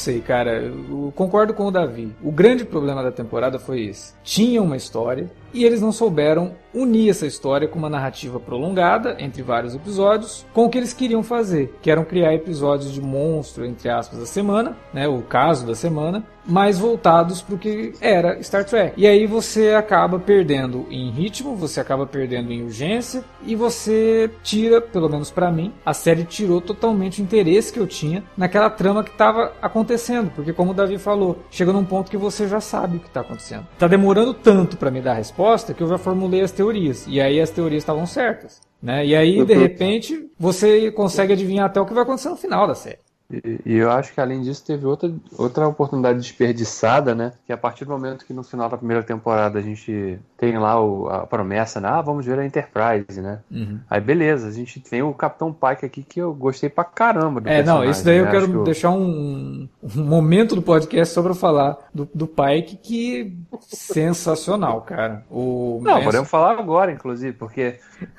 Sei, cara. Eu concordo com o Davi. O grande problema da temporada foi esse. Tinha uma história, e eles não souberam unir essa história com uma narrativa prolongada entre vários episódios com o que eles queriam fazer, que eram criar episódios de monstro entre aspas da semana, né, o caso da semana, mais voltados para o que era Star Trek. E aí você acaba perdendo em ritmo, você acaba perdendo em urgência e você tira, pelo menos para mim, a série tirou totalmente o interesse que eu tinha naquela trama que estava acontecendo, porque como o Davi falou, chega num ponto que você já sabe o que está acontecendo. Tá demorando tanto para me dar a resposta que eu já formulei as teorias e aí as teorias estavam certas. Né? E aí, de repente, você consegue adivinhar até o que vai acontecer no final da série. E, e, eu acho que além disso teve outra, outra oportunidade desperdiçada, né? Que a partir do momento que no final da primeira temporada a gente tem lá o, a promessa, né? Ah, vamos ver a Enterprise, né? Uhum. Aí beleza, a gente tem o Capitão Pike aqui que eu gostei pra caramba do É, não, isso daí eu né? quero deixar um, um, momento do podcast sobre eu falar do, do Pike que sensacional, cara. O não, podemos falar agora, inclusive, porque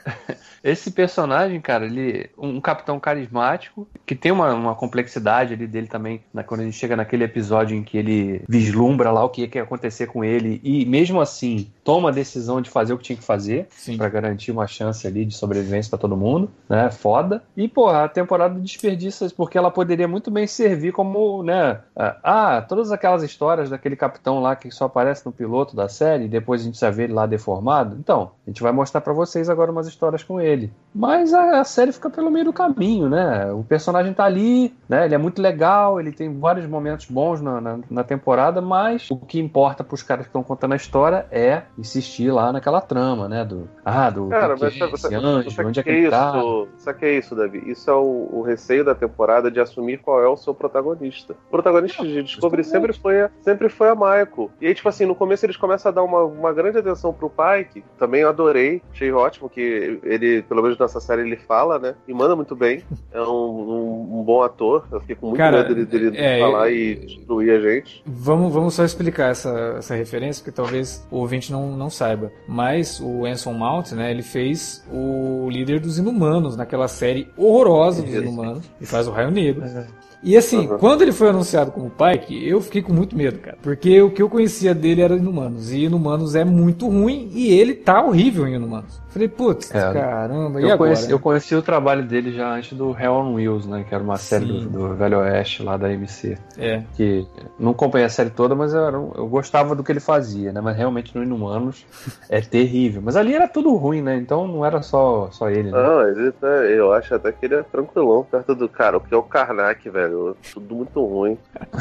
esse personagem, cara, ele um capitão carismático que tem uma, uma complexidade ali dele também, né, quando a gente chega naquele episódio em que ele vislumbra lá o que ia acontecer com ele e mesmo assim toma a decisão de fazer o que tinha que fazer para garantir uma chance ali de sobrevivência para todo mundo, né? Foda. E, porra, a temporada desperdiça porque ela poderia muito bem servir como, né? Ah, todas aquelas histórias daquele capitão lá que só aparece no piloto da série e depois a gente já vê ele lá deformado. Então, a gente vai mostrar para vocês agora umas histórias com ele. Mas a, a, série fica pelo meio do caminho, né? O personagem tá ali, né? Ele é muito legal, ele tem vários momentos bons na, na, na temporada, mas o que importa pros caras que estão contando a história é insistir lá naquela trama, né? Do, ah, do Cara, mas é você, anjo, você onde é que, é isso, tá? Sabe que é isso, Davi? Isso é o, o, receio da temporada de assumir qual é o seu protagonista. O protagonista de Discovery sempre foi, a, sempre foi a Michael. E aí, tipo assim, no começo eles começam a dar uma, uma grande atenção pro Pike. Também adorei, achei ótimo que ele, pelo menos nessa série, ele fala, né? E manda muito bem. É um, um, um bom ator. Eu fiquei com muito Cara, medo dele, dele é, falar e destruir a gente. Vamos, vamos só explicar essa, essa referência, porque talvez o ouvinte não, não saiba. Mas o Anson Mount, né, ele fez o líder dos Inumanos naquela série horrorosa dos Inumanos e faz o Raio Negro. É. E assim, uhum. quando ele foi anunciado como Pike, eu fiquei com muito medo, cara. Porque o que eu conhecia dele era Inumanos. E Inumanos é muito ruim e ele tá horrível em Inumanos. Falei, putz, é, caramba, e eu agora? Conheci, eu conheci o trabalho dele já antes do Hell on Wheels, né? Que era uma série do, do, Velho Oeste lá da MC. É. Que não acompanhei a série toda, mas eu, eu gostava do que ele fazia, né? Mas realmente no Inumanos é terrível. Mas ali era tudo ruim, né? Então não era só, só ele, né? Não, ele tá, eu acho até que ele é tranquilão perto do cara, porque é o Karnak, velho. Tudo muito ruim.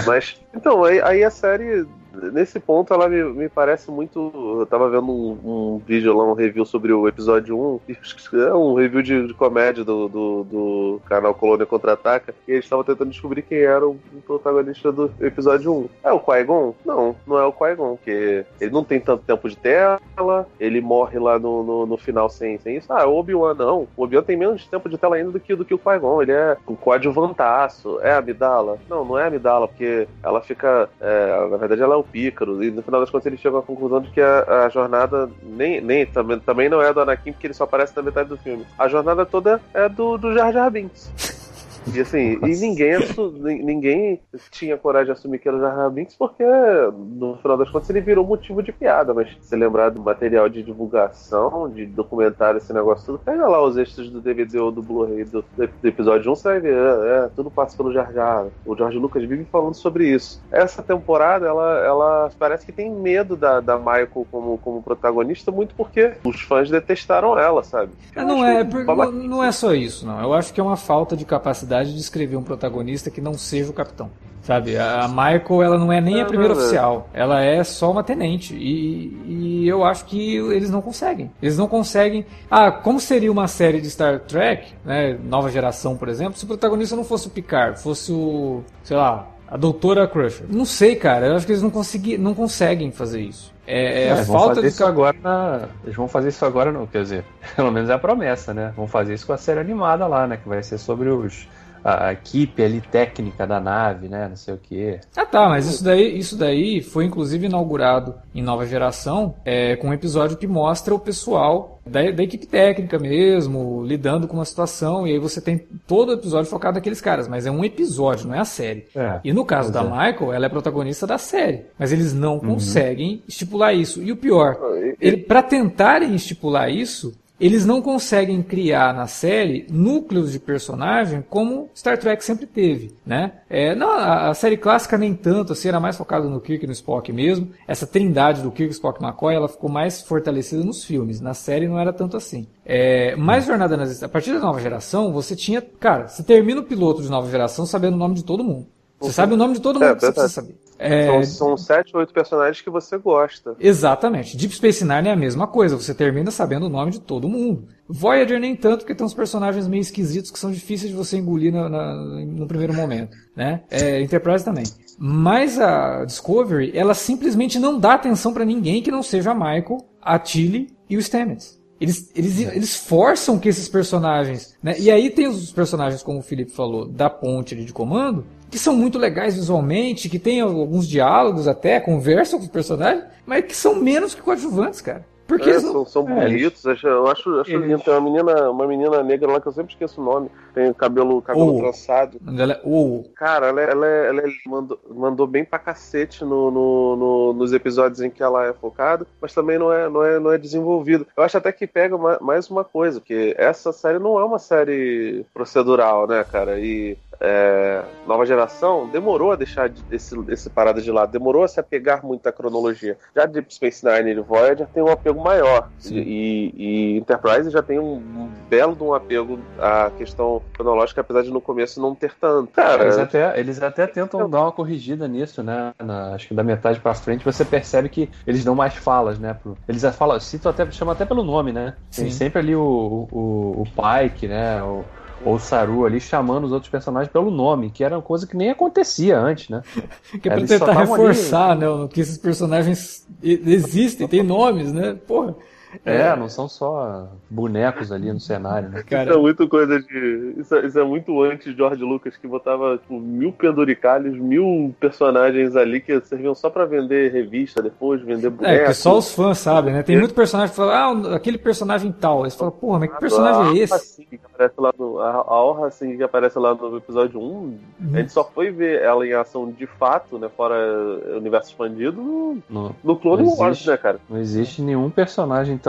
Mas, então, aí, aí a série nesse ponto ela me, me parece muito. Eu tava vendo um, um, vídeo lá, um review sobre o episódio 1, é um review de, de comédia do, do, do, canal Colônia Contra-Ataca, e eles estavam tentando descobrir quem era o protagonista do episódio 1. É o Qui-Gon? Não, não é o Qui-Gon, porque ele não tem tanto tempo de tela, ele morre lá no, no, no final sem, sem isso. Ah, o Obi-Wan não. O Obi-Wan tem menos tempo de tela ainda do que, do que o Qui-Gon. Ele é um coadjuvantaço. É a Amidala? Não, não é a Amidala, porque ela fica. É, na verdade, ela é o Pícaro, e no final das contas ele chega à conclusão de que a, a, jornada nem, nem também, também não é do Anakin, porque ele só aparece na metade do filme. A jornada toda é do, do Jar Jar Binks. E assim, e ninguém, ninguém tinha coragem de assumir que era o Jar Binks porque, no final das contas, ele virou motivo de piada. Mas se lembrar do material de divulgação, de documentário, esse negócio tudo, pega lá os extras do DVD ou do Blu-ray do, do, episódio 1, você vai ver, é, é, tudo passa pelo Jar Jar. O George Lucas vive falando sobre isso. Essa temporada, ela, ela parece que tem medo da, da Michael como, como protagonista, muito porque os fãs detestaram ela, sabe? É, não, é, não, não é só isso, não. Eu acho que é uma falta de capacidade capacidade de escrever um protagonista que não seja o capitão. Sabe, a Michael, ela não é nem a primeira oficial, ela é só uma tenente. E, e, eu acho que eles não conseguem. Eles não conseguem. Ah, como seria uma série de Star Trek, né, nova geração, por exemplo, se o protagonista não fosse o Picard, fosse o, sei lá, a Doutora Crusher? Não sei, cara. Eu acho que eles não, consegui, não conseguem fazer isso. É, é, a falta de. Isso agora na... Eles vão fazer isso agora, não, quer dizer, pelo menos é a promessa, né? Vão fazer isso com a série animada lá, né? Que vai ser sobre os a equipe ali técnica da nave, né? Não sei o quê. Ah tá, mas isso daí, isso daí foi inclusive inaugurado em nova geração é, com um episódio que mostra o pessoal da, da, equipe técnica mesmo, lidando com uma situação, e aí você tem todo o episódio focado naqueles caras, mas é um episódio, não é a série. É, e no caso da é. Michael, ela é protagonista da série, mas eles não uhum. conseguem estipular isso. E o pior, ele, para tentarem estipular isso, eles não conseguem criar na série núcleos de personagem como Star Trek sempre teve, né? É, não, a, a, série clássica nem tanto, assim, era mais focada no Kirk e no Spock mesmo. Essa trindade do Kirk, Spock e McCoy, ela ficou mais fortalecida nos filmes. Na série não era tanto assim. É, mais Jornada nas A partir da nova geração, você tinha... Cara, você termina o piloto de nova geração sabendo o nome de todo mundo. Você sabe o nome de todo é, mundo é, que você precisa saber. É... São, são sete ou oito personagens que você gosta. Exatamente. Deep Space Nine é a mesma coisa. Você termina sabendo o nome de todo mundo. Voyager nem tanto, porque tem uns personagens meio esquisitos que são difíceis de você engolir na, na, no primeiro momento. Né? É, Enterprise também. Mas a Discovery, ela simplesmente não dá atenção para ninguém que não seja a Michael, a Tilly e o Stamets. Eles, eles, eles forçam que esses personagens. Né? E aí tem os personagens, como o Felipe falou, da ponte de comando, que são muito legais visualmente, que tem alguns diálogos até, conversam com os personagens, mas que são menos que coadjuvantes, cara. Porque é, são, são é, bonitos, eles... eu acho, acho eles... lindo. Tem uma menina, uma menina negra lá que eu sempre esqueço o nome. Tem cabelo, cabelo oh. trançado. Ela é... oh. Cara, ela, é, ela, ela é, mandou, mandou bem pra cacete no, no, no, nos episódios em que ela é focada, mas também não é, não é, não é desenvolvido. Eu acho até que pega mais uma coisa, que essa série não é uma série procedural, né, cara? E é, nova geração demorou a deixar esse, esse parada de lado, demorou a se apegar muito à cronologia. Já Deep Space Nine e Voyager tem um apego maior e, e, Enterprise já tem um, um, belo de um apego à questão cronológica, apesar de no começo não ter tanto. Cara, eles até, eles até tentam dar uma corrigida nisso, né? Na, acho que da metade para frente você percebe que eles dão mais falas, né? Pro, eles falam, citam até, chamam até pelo nome, né? Tem Sim. sempre ali o, o, o Pike, né? O, ou o Saru ali chamando os outros personagens pelo nome, que era uma coisa que nem acontecia antes, né? que é pra tentar reforçar, ali... né? Que esses personagens existem, têm nomes, né? Porra. É, é, não são só bonecos ali no cenário, né? Cara... Isso é muito coisa de. Isso é, isso é muito antes de George Lucas, que botava tipo, mil penduricalhos, mil personagens ali que serviam só pra vender revista depois, vender bonecos. É, que só os fãs sabem, né? Tem é. muito personagem que fala, ah, aquele personagem tal. Aí você fala, porra, mas que personagem é esse? Assim, que aparece lá no, a, a Orra assim, que aparece lá no episódio 1, uhum. a gente só foi ver ela em ação de fato, né? Fora o universo expandido, no, no, no Clone Wars, né, cara? Não existe nenhum personagem tão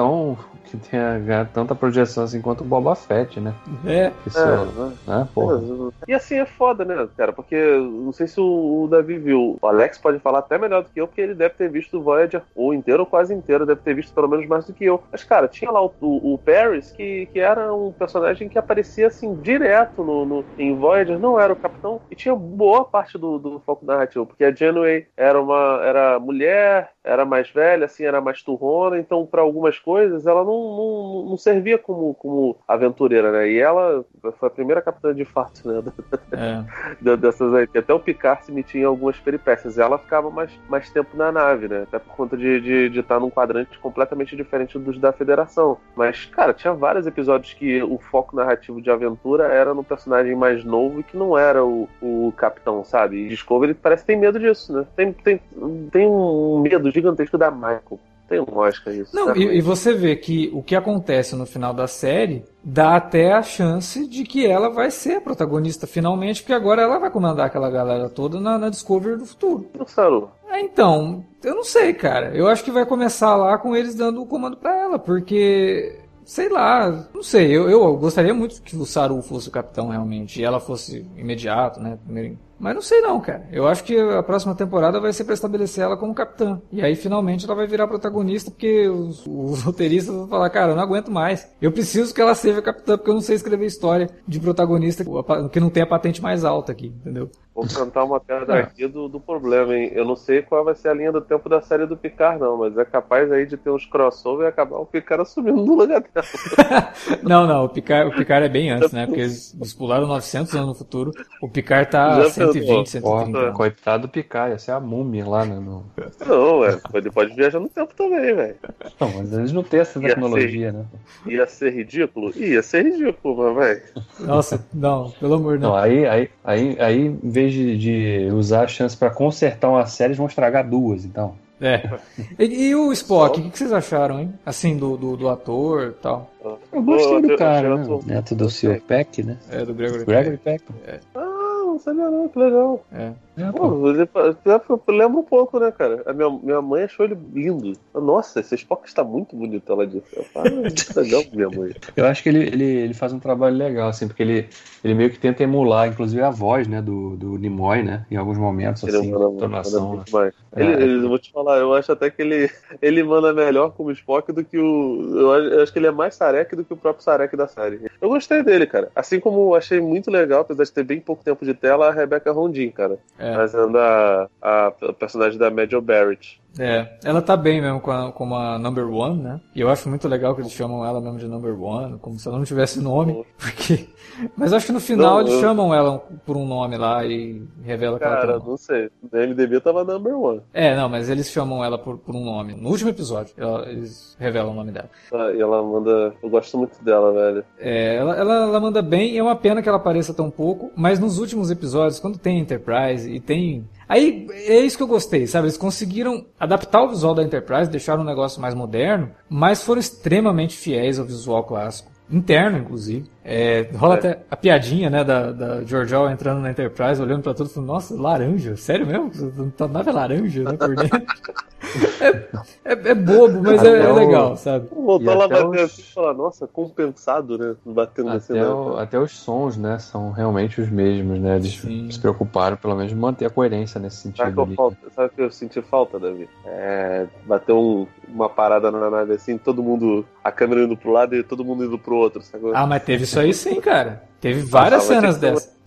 que tenha tanta projeção assim quanto o Boba Fett, né? É. Isso, é, né? Porra. E assim é foda, né, cara? Porque não sei se o, Davi viu. O Alex pode falar até melhor do que eu, porque ele deve ter visto o Voyager ou inteiro ou quase inteiro, deve ter visto pelo menos mais do que eu. Mas, cara, tinha lá o, o, o Paris, que, que era um personagem que aparecia assim direto no, no, em Voyager, não era o capitão, e tinha boa parte do, do foco narrativo, porque a Janeway era uma era mulher, era mais velha, assim, era mais turrona, então para algumas coisas ela não, não, não, servia como, como aventureira, né? E ela foi a primeira capitã de fato, né? É. Dessas aí. Até o Picard se metia em algumas peripécias. Ela ficava mais, mais tempo na nave, né? Até por conta de, de, de estar num quadrante completamente diferente dos da Federação. Mas, cara, tinha vários episódios que o foco narrativo de aventura era no personagem mais novo e que não era o, o capitão, sabe? E Discovery parece que tem medo disso, né? Tem, tem, tem um medo gigantesco da Michael. Tem lógica isso. Não, e, e, você vê que o que acontece no final da série dá até a chance de que ela vai ser a protagonista finalmente, porque agora ela vai comandar aquela galera toda na, na Discovery do futuro. Saru. É, então, eu não sei, cara. Eu acho que vai começar lá com eles dando o comando para ela, porque sei lá, não sei, eu, eu gostaria muito que o Saru fosse o capitão realmente, e ela fosse imediato, né, primeiro mas não sei não, cara. Eu acho que a próxima temporada vai ser para estabelecer ela como capitã. E aí finalmente ela vai virar protagonista, porque os, os, roteiristas vão falar, cara, eu não aguento mais. Eu preciso que ela seja capitã, porque eu não sei escrever história de protagonista que não tem a patente mais alta aqui, entendeu? Vou cantar uma pedra é. aqui do, do problema, hein? Eu não sei qual vai ser a linha do tempo da série do Picard, não, mas é capaz aí de ter uns crossover e acabar o Picard assumindo no lugar dela. não, não, o Picard, o Picard é bem antes, né? Porque eles, eles pularam 900 anos no futuro. O Picard tá Já 120, 130. coitado do Picard, essa é a múmia lá, né? No... Não, é, ele pode viajar no tempo também, velho. Não, mas eles não têm essa tecnologia, ser, né? Ia ser ridículo? Ia ser ridículo, mas, velho. Nossa, não, pelo amor de Deus. Não, aí, aí, aí, aí, em vez de, de usar a chance para consertar uma série, eles vão estragar duas, então. É. E, e o Spock, o que, que, vocês acharam, hein? Assim, do, do, do ator e tal. Eu gostei do cara, né? Neto do Sr. Peck, né? É, do Gregory, Gregory Peck. Peck. É. Ah, não sabia não, que legal. É. É, pô, lembra um pouco, né, cara? A minha, minha mãe achou ele lindo. Nossa, esse Spock está muito bonito, ela disse. Eu falo, ah, legal minha mãe. Eu acho que ele, ele, ele faz um trabalho legal, assim, porque ele, ele meio que tenta emular, inclusive, a voz, né, do, do Nimoy, né, em alguns momentos, ele assim, manda, entonação. Manda né? é. ele, ele, vou te falar, eu acho até que ele, ele manda melhor como Spock do que o... Eu acho, eu acho que ele é mais Sarek do que o próprio Sarek da série. Eu gostei dele, cara. Assim como eu achei muito legal, apesar de ter bem pouco tempo de tela, a Rebecca Rondin, cara. É. Fazendo a, a, a personagem da Major Barrett. É, ela tá bem mesmo com a, como a number one, né? E eu acho muito legal que eles chamam ela mesmo de number one, como se ela não tivesse nome, porque... Mas acho que no final não, eles eu... chamam ela por um nome lá e revela que ela Cara, não sei. Na MDB tava number one. É, não, mas eles chamam ela por, por um nome. No último episódio, ela, eles revelam o nome dela. Ah, e ela manda... Eu gosto muito dela, velho. É, ela, ela, ela manda bem e é uma pena que ela apareça tão pouco, mas nos últimos episódios, quando tem Enterprise e tem Aí é isso que eu gostei, sabe? Eles conseguiram adaptar o visual da Enterprise, deixar um negócio mais moderno, mas foram extremamente fiéis ao visual clássico. Interno, inclusive. É, rola é. até a piadinha, né, da, da Georgiou entrando na Enterprise, olhando pra tudo, falando, nossa, laranja, sério mesmo? A nave é laranja, né, por dentro. É, é, é, bobo, mas é, é, legal, sabe? Voltou lá bater os... assim e falar, nossa, compensado, né? Batendo nesse até, o, até os sons, né? São realmente os mesmos, né? Eles Sim. se preocuparam, pelo menos, manter a coerência nesse sentido. Sabe, falta, sabe o que eu senti falta, Davi? É, bater um, uma parada na nave assim, todo mundo, a câmera indo pro lado e todo mundo indo pro outro, sabe? Ah, mas teve isso aí sim, cara. Teve várias cenas dessas.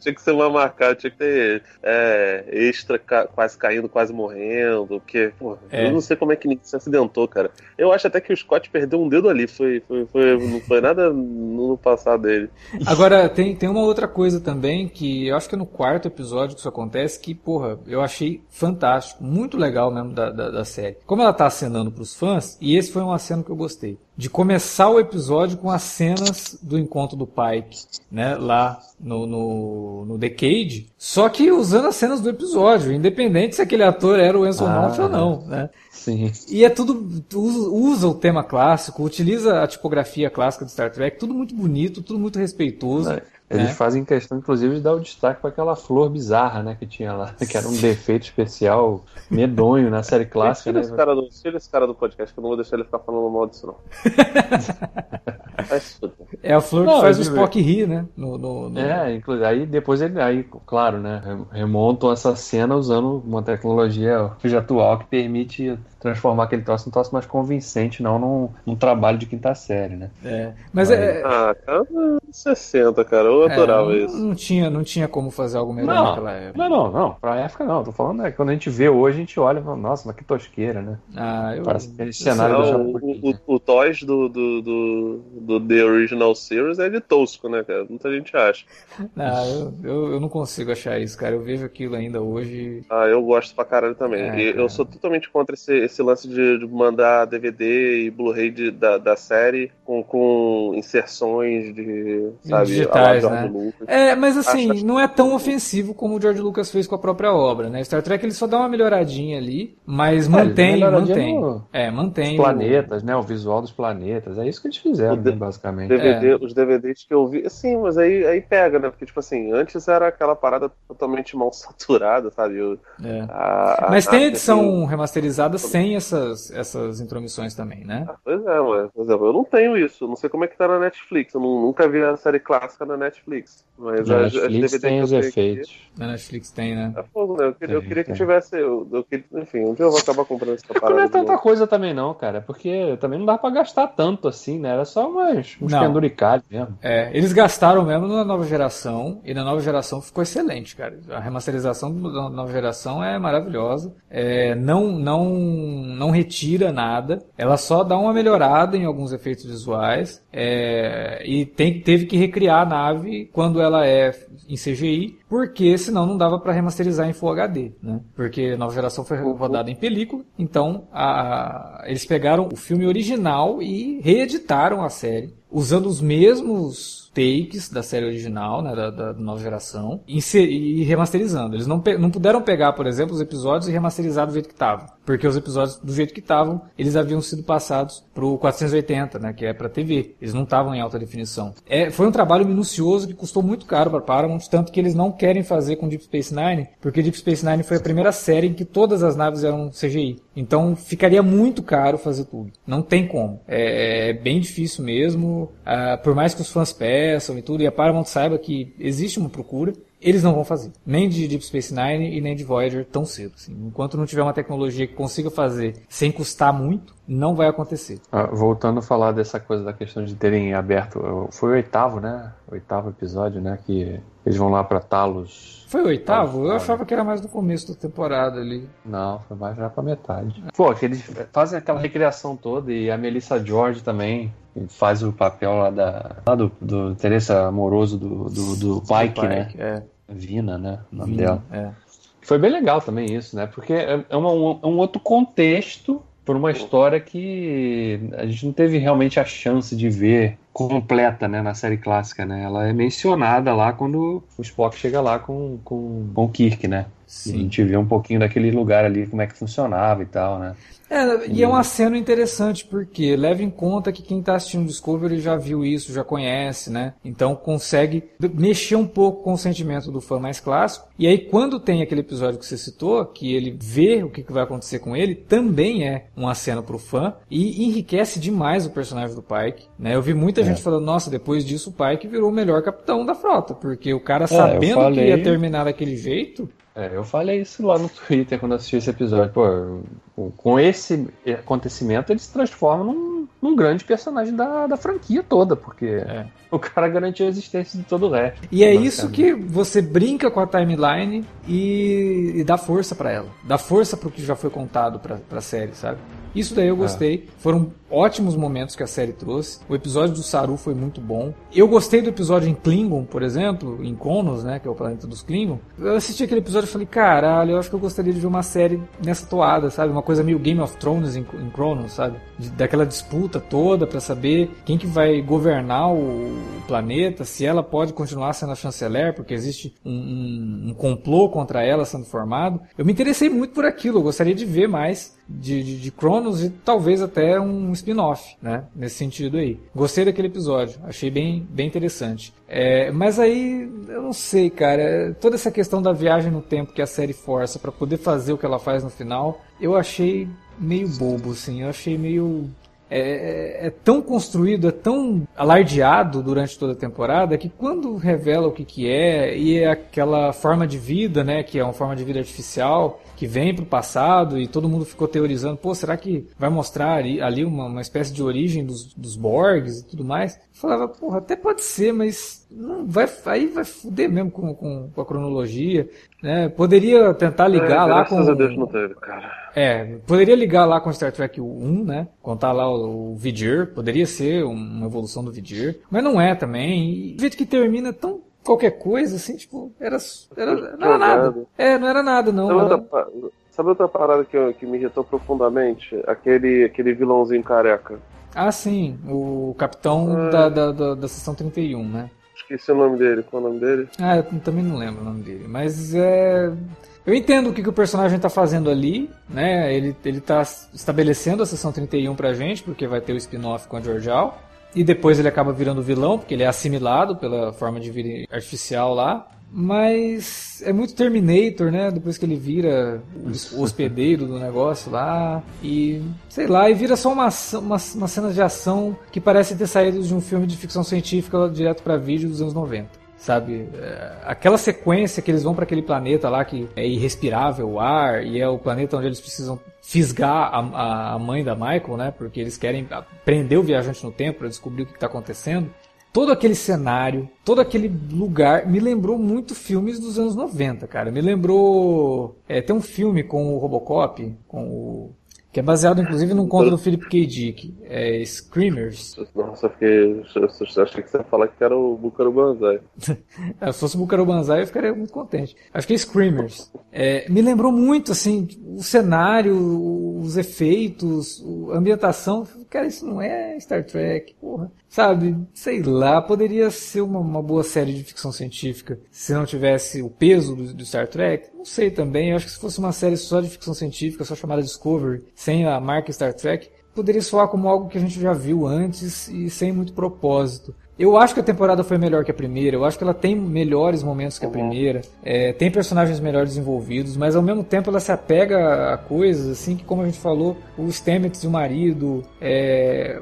Tinha que ser uma marcada, tinha que ter é, extra ca, quase caindo, quase morrendo. Porque, porra, é. eu não sei como é que ninguém se acidentou, cara. Eu acho até que o Scott perdeu um dedo ali. Foi, foi, foi não foi nada no passado dele. Agora, tem, tem uma outra coisa também que eu acho que é no quarto episódio que isso acontece, que, porra, eu achei fantástico, muito legal mesmo da, da, da série. Como ela tá acenando pros fãs, e esse foi uma cena que eu gostei de começar o episódio com as cenas do encontro do Pike, né, lá no, no, no Decade, só que usando as cenas do episódio, independente se aquele ator era o Enzo ah, Mount ou não, né? Sim. E é tudo, usa, usa, o tema clássico, utiliza a tipografia clássica de Star Trek, tudo muito bonito, tudo muito respeitoso. É. Eles é. fazem questão, inclusive, de dar o destaque para aquela flor bizarra, né, que tinha lá, que era um defeito especial medonho na série clássica. Tira, né? esse cara do, tira esse cara do podcast, que eu não vou deixar ele ficar falando mal disso, não. é a flor não, que faz o Spock rir, né? No, no, no... É, inclusive, aí depois ele, aí, claro, né, remontam essa cena usando uma tecnologia atual que permite transformar aquele troço num troço mais convincente, não num, num trabalho de quinta série, né? É. Mas, Mas é. Ah, cara, 60, cara, eu é, adorava não, isso. Não tinha, não tinha como fazer algo melhor não, naquela época. Não, não, não. Pra época não. Tô falando, né? Quando a gente vê hoje, a gente olha e fala, nossa, mas que tosqueira, né? Ah, eu. Parece aquele cenário não, do o, o, o Toys do, do, do, do, The Original Series é de tosco, né, cara? Muita gente acha. Ah, eu, eu, eu, não consigo achar isso, cara. Eu vejo aquilo ainda hoje. Ah, eu gosto pra caralho também. É, e eu sou totalmente contra esse, esse lance de, de mandar DVD e Blu-ray da, da série com, com inserções de, sabe, digitais, né? Lucas. É, mas assim, acho, não é tão ofensivo como o George Lucas fez com a própria obra, né? Star Trek ele só dá uma melhoradinha ali, mas é, mantém, mantém. No... É, mantém. Os planetas, o... né? O visual dos planetas. É isso que eles fizeram, né, basicamente. DVD, é. Os DVDs que eu vi, sim, mas aí, aí pega, né? Porque, tipo assim, antes era aquela parada totalmente mal saturada, sabe? O, é. a, mas a, tem edição remasterizada sem essas, essas intromissões também, né? Ah, pois é, mas, por exemplo, eu não tenho isso. Não sei como é que tá na Netflix. Eu não, nunca vi a série clássica na Netflix. Mas na Netflix tem os efeitos. Aqui, na Netflix tem, né? É fogo, né? Eu queria, eu queria que tivesse. Eu, eu, enfim, um dia eu vou acabar comprando essa parada. Não é tanta coisa também, não, cara. Porque também não dá pra gastar tanto assim, né? Era só umas, uns penduricalhos mesmo. É, eles gastaram mesmo na nova geração. E na nova geração ficou excelente, cara. A remasterização da nova geração é maravilhosa. É, não, não, não retira nada. Ela só dá uma melhorada em alguns efeitos visuais. É, e tem, teve que recriar a nave quando ela é em CGI, porque senão não dava para remasterizar em Full HD, né? Porque a nova geração foi rodada em película, então a, eles pegaram o filme original e reeditaram a série usando os mesmos takes da série original, né, da, da nova geração, e, e remasterizando. Eles não, não puderam pegar, por exemplo, os episódios e remasterizar do jeito que estavam. Porque os episódios, do jeito que estavam, eles haviam sido passados pro 480, né, que é para TV. Eles não estavam em alta definição. É, foi um trabalho minucioso que custou muito caro para Paramount, tanto que eles não querem fazer com Deep Space Nine, porque Deep Space Nine foi a primeira série em que todas as naves eram CGI. Então ficaria muito caro fazer tudo. Não tem como. É, é bem difícil mesmo. Ah, por mais que os fãs peçam e tudo, e a Paramount saiba que existe uma procura, eles não vão fazer. Nem de Deep Space Nine e nem de Voyager tão cedo. Assim. Enquanto não tiver uma tecnologia que consiga fazer sem custar muito, não vai acontecer. Ah, voltando a falar dessa coisa da questão de terem aberto. Foi o oitavo, né? Oitavo episódio, né? Que eles vão lá para Talos. Foi o oitavo? Eu achava que era mais no começo da temporada ali. Não, foi mais já pra metade. Pô, que eles fazem aquela recriação toda e a Melissa George também faz o papel lá, da, lá do, do interesse amoroso do, do, do Pike, Pike, né? É. Vina, né? O nome Vina, dela. É. Foi bem legal também isso, né? Porque é, é, uma, é um outro contexto por uma história que a gente não teve realmente a chance de ver completa, né, na série clássica, né? Ela é mencionada lá quando o Spock chega lá com, com, com o Kirk, né? Sim. E a gente vê um pouquinho daquele lugar ali, como é que funcionava e tal, né? É, e é um aceno interessante, porque leva em conta que quem está assistindo Discovery já viu isso, já conhece, né? Então consegue mexer um pouco com o sentimento do fã mais clássico. E aí, quando tem aquele episódio que você citou, que ele vê o que, vai acontecer com ele, também é um aceno para o fã e enriquece demais o personagem do Pike. Né? Eu vi muita é. gente falando, nossa, depois disso o Pike virou o melhor capitão da frota, porque o cara é, sabendo falei... que ia terminar daquele jeito, é, eu falei isso lá no Twitter quando assisti esse episódio. Pô, com esse acontecimento ele se transforma num, num grande personagem da, da franquia toda, porque é. o cara garantiu a existência de todo o resto. E é isso que você brinca com a timeline e, e dá força para ela. Dá força pro que já foi contado pra, pra série, sabe? Isso daí eu gostei. É. Foram ótimos momentos que a série trouxe. O episódio do Saru foi muito bom. Eu gostei do episódio em Klingon, por exemplo, em Kronos, né, que é o planeta dos Klingon. Eu assisti aquele episódio e falei, caralho, eu acho que eu gostaria de ver uma série nessa toada, sabe? Uma coisa meio Game of Thrones em, em Kronos, sabe? De, daquela disputa toda para saber quem que vai governar o, planeta, se ela pode continuar sendo a chanceler, porque existe um, um, um complô contra ela sendo formado. Eu me interessei muito por aquilo, eu gostaria de ver mais de, de, de Cronos e talvez até um spin-off, né? Nesse sentido aí. Gostei daquele episódio, achei bem, bem interessante. É, mas aí, eu não sei, cara. Toda essa questão da viagem no tempo que a série força para poder fazer o que ela faz no final, eu achei meio bobo, assim. Eu achei meio é, é, é, tão construído, é tão alardeado durante toda a temporada que quando revela o que, que é e é aquela forma de vida, né, que é uma forma de vida artificial que vem pro passado e todo mundo ficou teorizando, pô, será que vai mostrar ali, ali uma, uma espécie de origem dos, dos Borgs e tudo mais? Eu falava, porra, até pode ser, mas não vai, aí vai fuder mesmo com, com, com a cronologia, né? Poderia tentar ligar é, lá com... A Deus não teve, cara. É, poderia ligar lá com Star Trek 1, né? Contar lá o, o Vidir, poderia ser uma evolução do Vidir, mas não é também. E o jeito que termina é tão qualquer coisa, assim, tipo, era, era não era nada. É, não era nada, não. Sabe, era... outra, sabe outra parada que, que me irritou profundamente? Aquele, aquele vilãozinho careca. Ah, sim, o capitão é... da, da, da, da sessão 31, né? Esqueci o nome dele, qual é o nome dele? Ah, eu também não lembro o nome dele, mas é... Eu entendo o que, que o personagem está fazendo ali, né? Ele, ele tá estabelecendo a sessão 31 pra gente, porque vai ter o spin-off com a Georgial. E depois ele acaba virando vilão, porque ele é assimilado pela forma de vida artificial lá. mas é muito Terminator, né? Depois que ele vira o hospedeiro do negócio lá e sei lá, e vira só uma, uma, uma cena de ação que parece ter saído de um filme de ficção científica direto para vídeo dos anos 90 sabe? É, aquela sequência que eles vão para aquele planeta lá que é irrespirável o ar e é o planeta onde eles precisam fisgar a, a mãe da Michael, né? Porque eles querem prender o viajante no tempo para descobrir o que está acontecendo. Todo aquele cenário, todo aquele lugar me lembrou muito filmes dos anos 90, cara. Me lembrou. É, tem um filme com o Robocop, com o que é baseado, inclusive, num conto do Philip K. Dick, é Screamers. Nossa, fiquei. Eu achei que você ia falar que era o Bucaro Banzai. Se fosse o Bucaro Banzai, eu ficaria muito contente. Acho que é Screamers. É, me lembrou muito, assim, o cenário, os efeitos, a ambientação. Cara, isso não é Star Trek, porra. Sabe, sei lá, poderia ser uma, uma boa série de ficção científica se não tivesse o peso do, do Star Trek. Não sei também, eu acho que se fosse uma série só de ficção científica, só chamada Discovery, sem a marca Star Trek, poderia soar como algo que a gente já viu antes e sem muito propósito. Eu acho que a temporada foi melhor que a primeira, eu acho que ela tem melhores momentos que a uhum. primeira, é, tem personagens melhores desenvolvidos, mas ao mesmo tempo ela se apega a coisas, assim, que como a gente falou, o Stamets e o marido, é,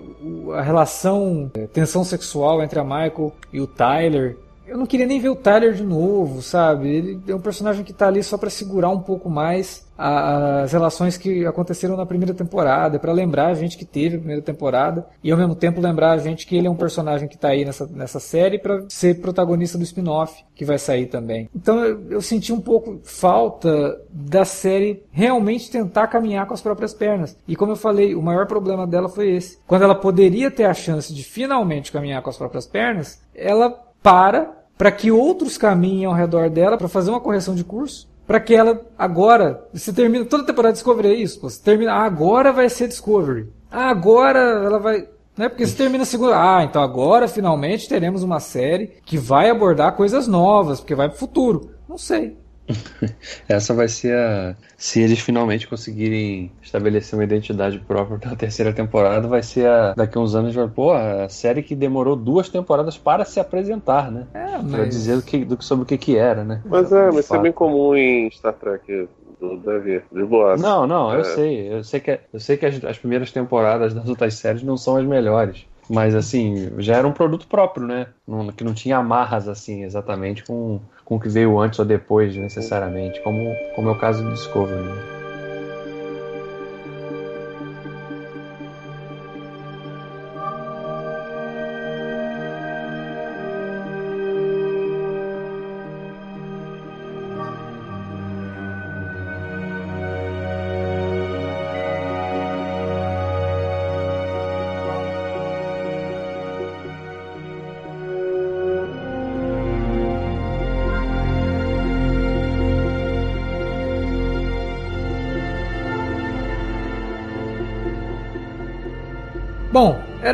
a relação, a é, tensão sexual entre a Michael e o Tyler, eu não queria nem ver o Tyler de novo, sabe? Ele é um personagem que tá ali só para segurar um pouco mais as relações que aconteceram na primeira temporada, para lembrar a gente que teve a primeira temporada e ao mesmo tempo lembrar a gente que ele é um personagem que tá aí nessa, nessa série para ser protagonista do spin-off que vai sair também. Então eu, eu senti um pouco falta da série realmente tentar caminhar com as próprias pernas. E como eu falei, o maior problema dela foi esse. Quando ela poderia ter a chance de finalmente caminhar com as próprias pernas, ela para para que outros caminhem ao redor dela para fazer uma correção de curso, para que ela agora, você termina toda a temporada Discovery é isso, você termina, ah, agora vai ser Discovery. Ah, agora ela vai, né? Porque você termina a segunda, ah, então agora finalmente teremos uma série que vai abordar coisas novas, porque vai para o futuro. Não sei. Essa vai ser a. Se eles finalmente conseguirem estabelecer uma identidade própria na terceira temporada, vai ser a. Daqui a uns anos, vai, pô, a série que demorou duas temporadas para se apresentar, né? É, mas... Pra dizer do que, do, sobre o que, que era, né? Mas é, mas isso é bem comum em Star Trek do Davi, de boa. Não, não, é. eu sei. Eu sei que, eu sei que as, as primeiras temporadas das outras séries não são as melhores. Mas assim, já era um produto próprio, né? Não, que não tinha amarras assim exatamente com, com o que veio antes ou depois, necessariamente, como, como é o caso do Discovery. Né?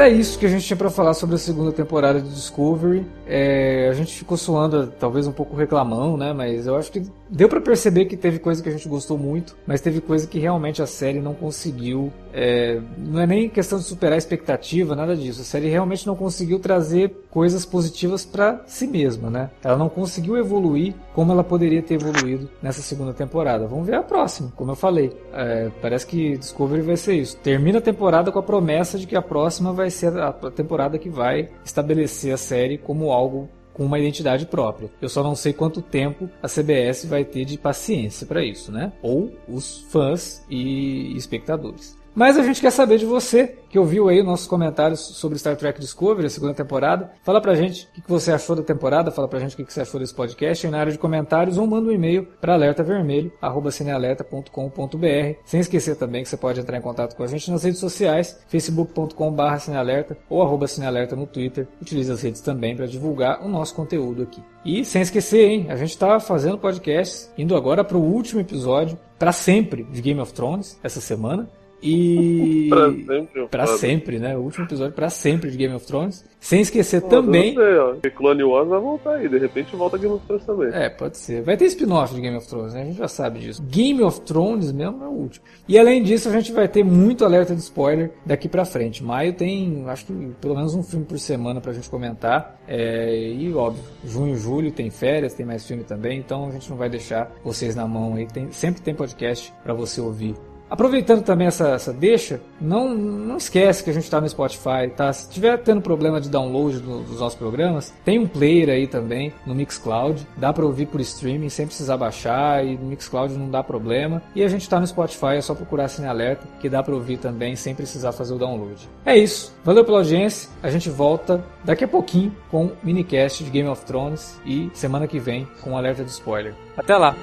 Era isso que a gente tinha para falar sobre a segunda temporada de Discovery. É, a gente ficou suando, talvez um pouco reclamão, né? Mas eu acho que deu para perceber que teve coisa que a gente gostou muito, mas teve coisa que realmente a série não conseguiu. É, não é nem questão de superar a expectativa, nada disso. A série realmente não conseguiu trazer coisas positivas para si mesma, né? Ela não conseguiu evoluir como ela poderia ter evoluído nessa segunda temporada. Vamos ver a próxima, como eu falei. É, parece que Discovery vai ser isso. Termina a temporada com a promessa de que a próxima vai ser a temporada que vai estabelecer a série como algo com uma identidade própria. Eu só não sei quanto tempo a CBS vai ter de paciência para isso, né? Ou os fãs e espectadores. Mas a gente quer saber de você, que ouviu aí nossos comentários sobre Star Trek Discovery, a segunda temporada. Fala pra gente o que você achou da temporada, fala pra gente o que você achou desse podcast aí na área de comentários ou manda um e-mail para alertavermelho@cinealerta.com.br. Sem esquecer também que você pode entrar em contato com a gente nas redes sociais, facebook.com/cinealerta ou arroba cinealerta no Twitter. Utilize as redes também para divulgar o nosso conteúdo aqui. E sem esquecer, hein, a gente está fazendo podcast, indo agora para o último episódio para sempre de Game of Thrones essa semana. E. pra sempre. Pra sempre, né? O último episódio pra sempre de Game of Thrones. Sem esquecer também. Não sei, ó. Que Clone Wars vai voltar aí. De repente volta Game of Thrones também. É, pode ser. Vai ter spin-off de Game of Thrones, né? A gente já sabe disso. Game of Thrones mesmo é o último. E além disso, a gente vai ter muito alerta de spoiler daqui pra frente. Maio tem, acho que pelo menos um filme por semana pra gente comentar. É, e óbvio, junho, julho tem férias, tem mais filme também. Então a gente não vai deixar vocês na mão aí. Tem, sempre tem podcast para você ouvir Aproveitando também essa, essa deixa, não, não esquece que a gente está no Spotify, tá? Se tiver tendo problema de download do, dos nossos programas, tem um player aí também no Mixcloud, dá para ouvir por streaming sem precisar baixar e no Mixcloud não dá problema. E a gente está no Spotify, é só procurar Cine Alerta que dá para ouvir também sem precisar fazer o download. É isso, valeu pela audiência, a gente volta daqui a pouquinho com o minicast de Game of Thrones e semana que vem com um alerta de spoiler. Até lá!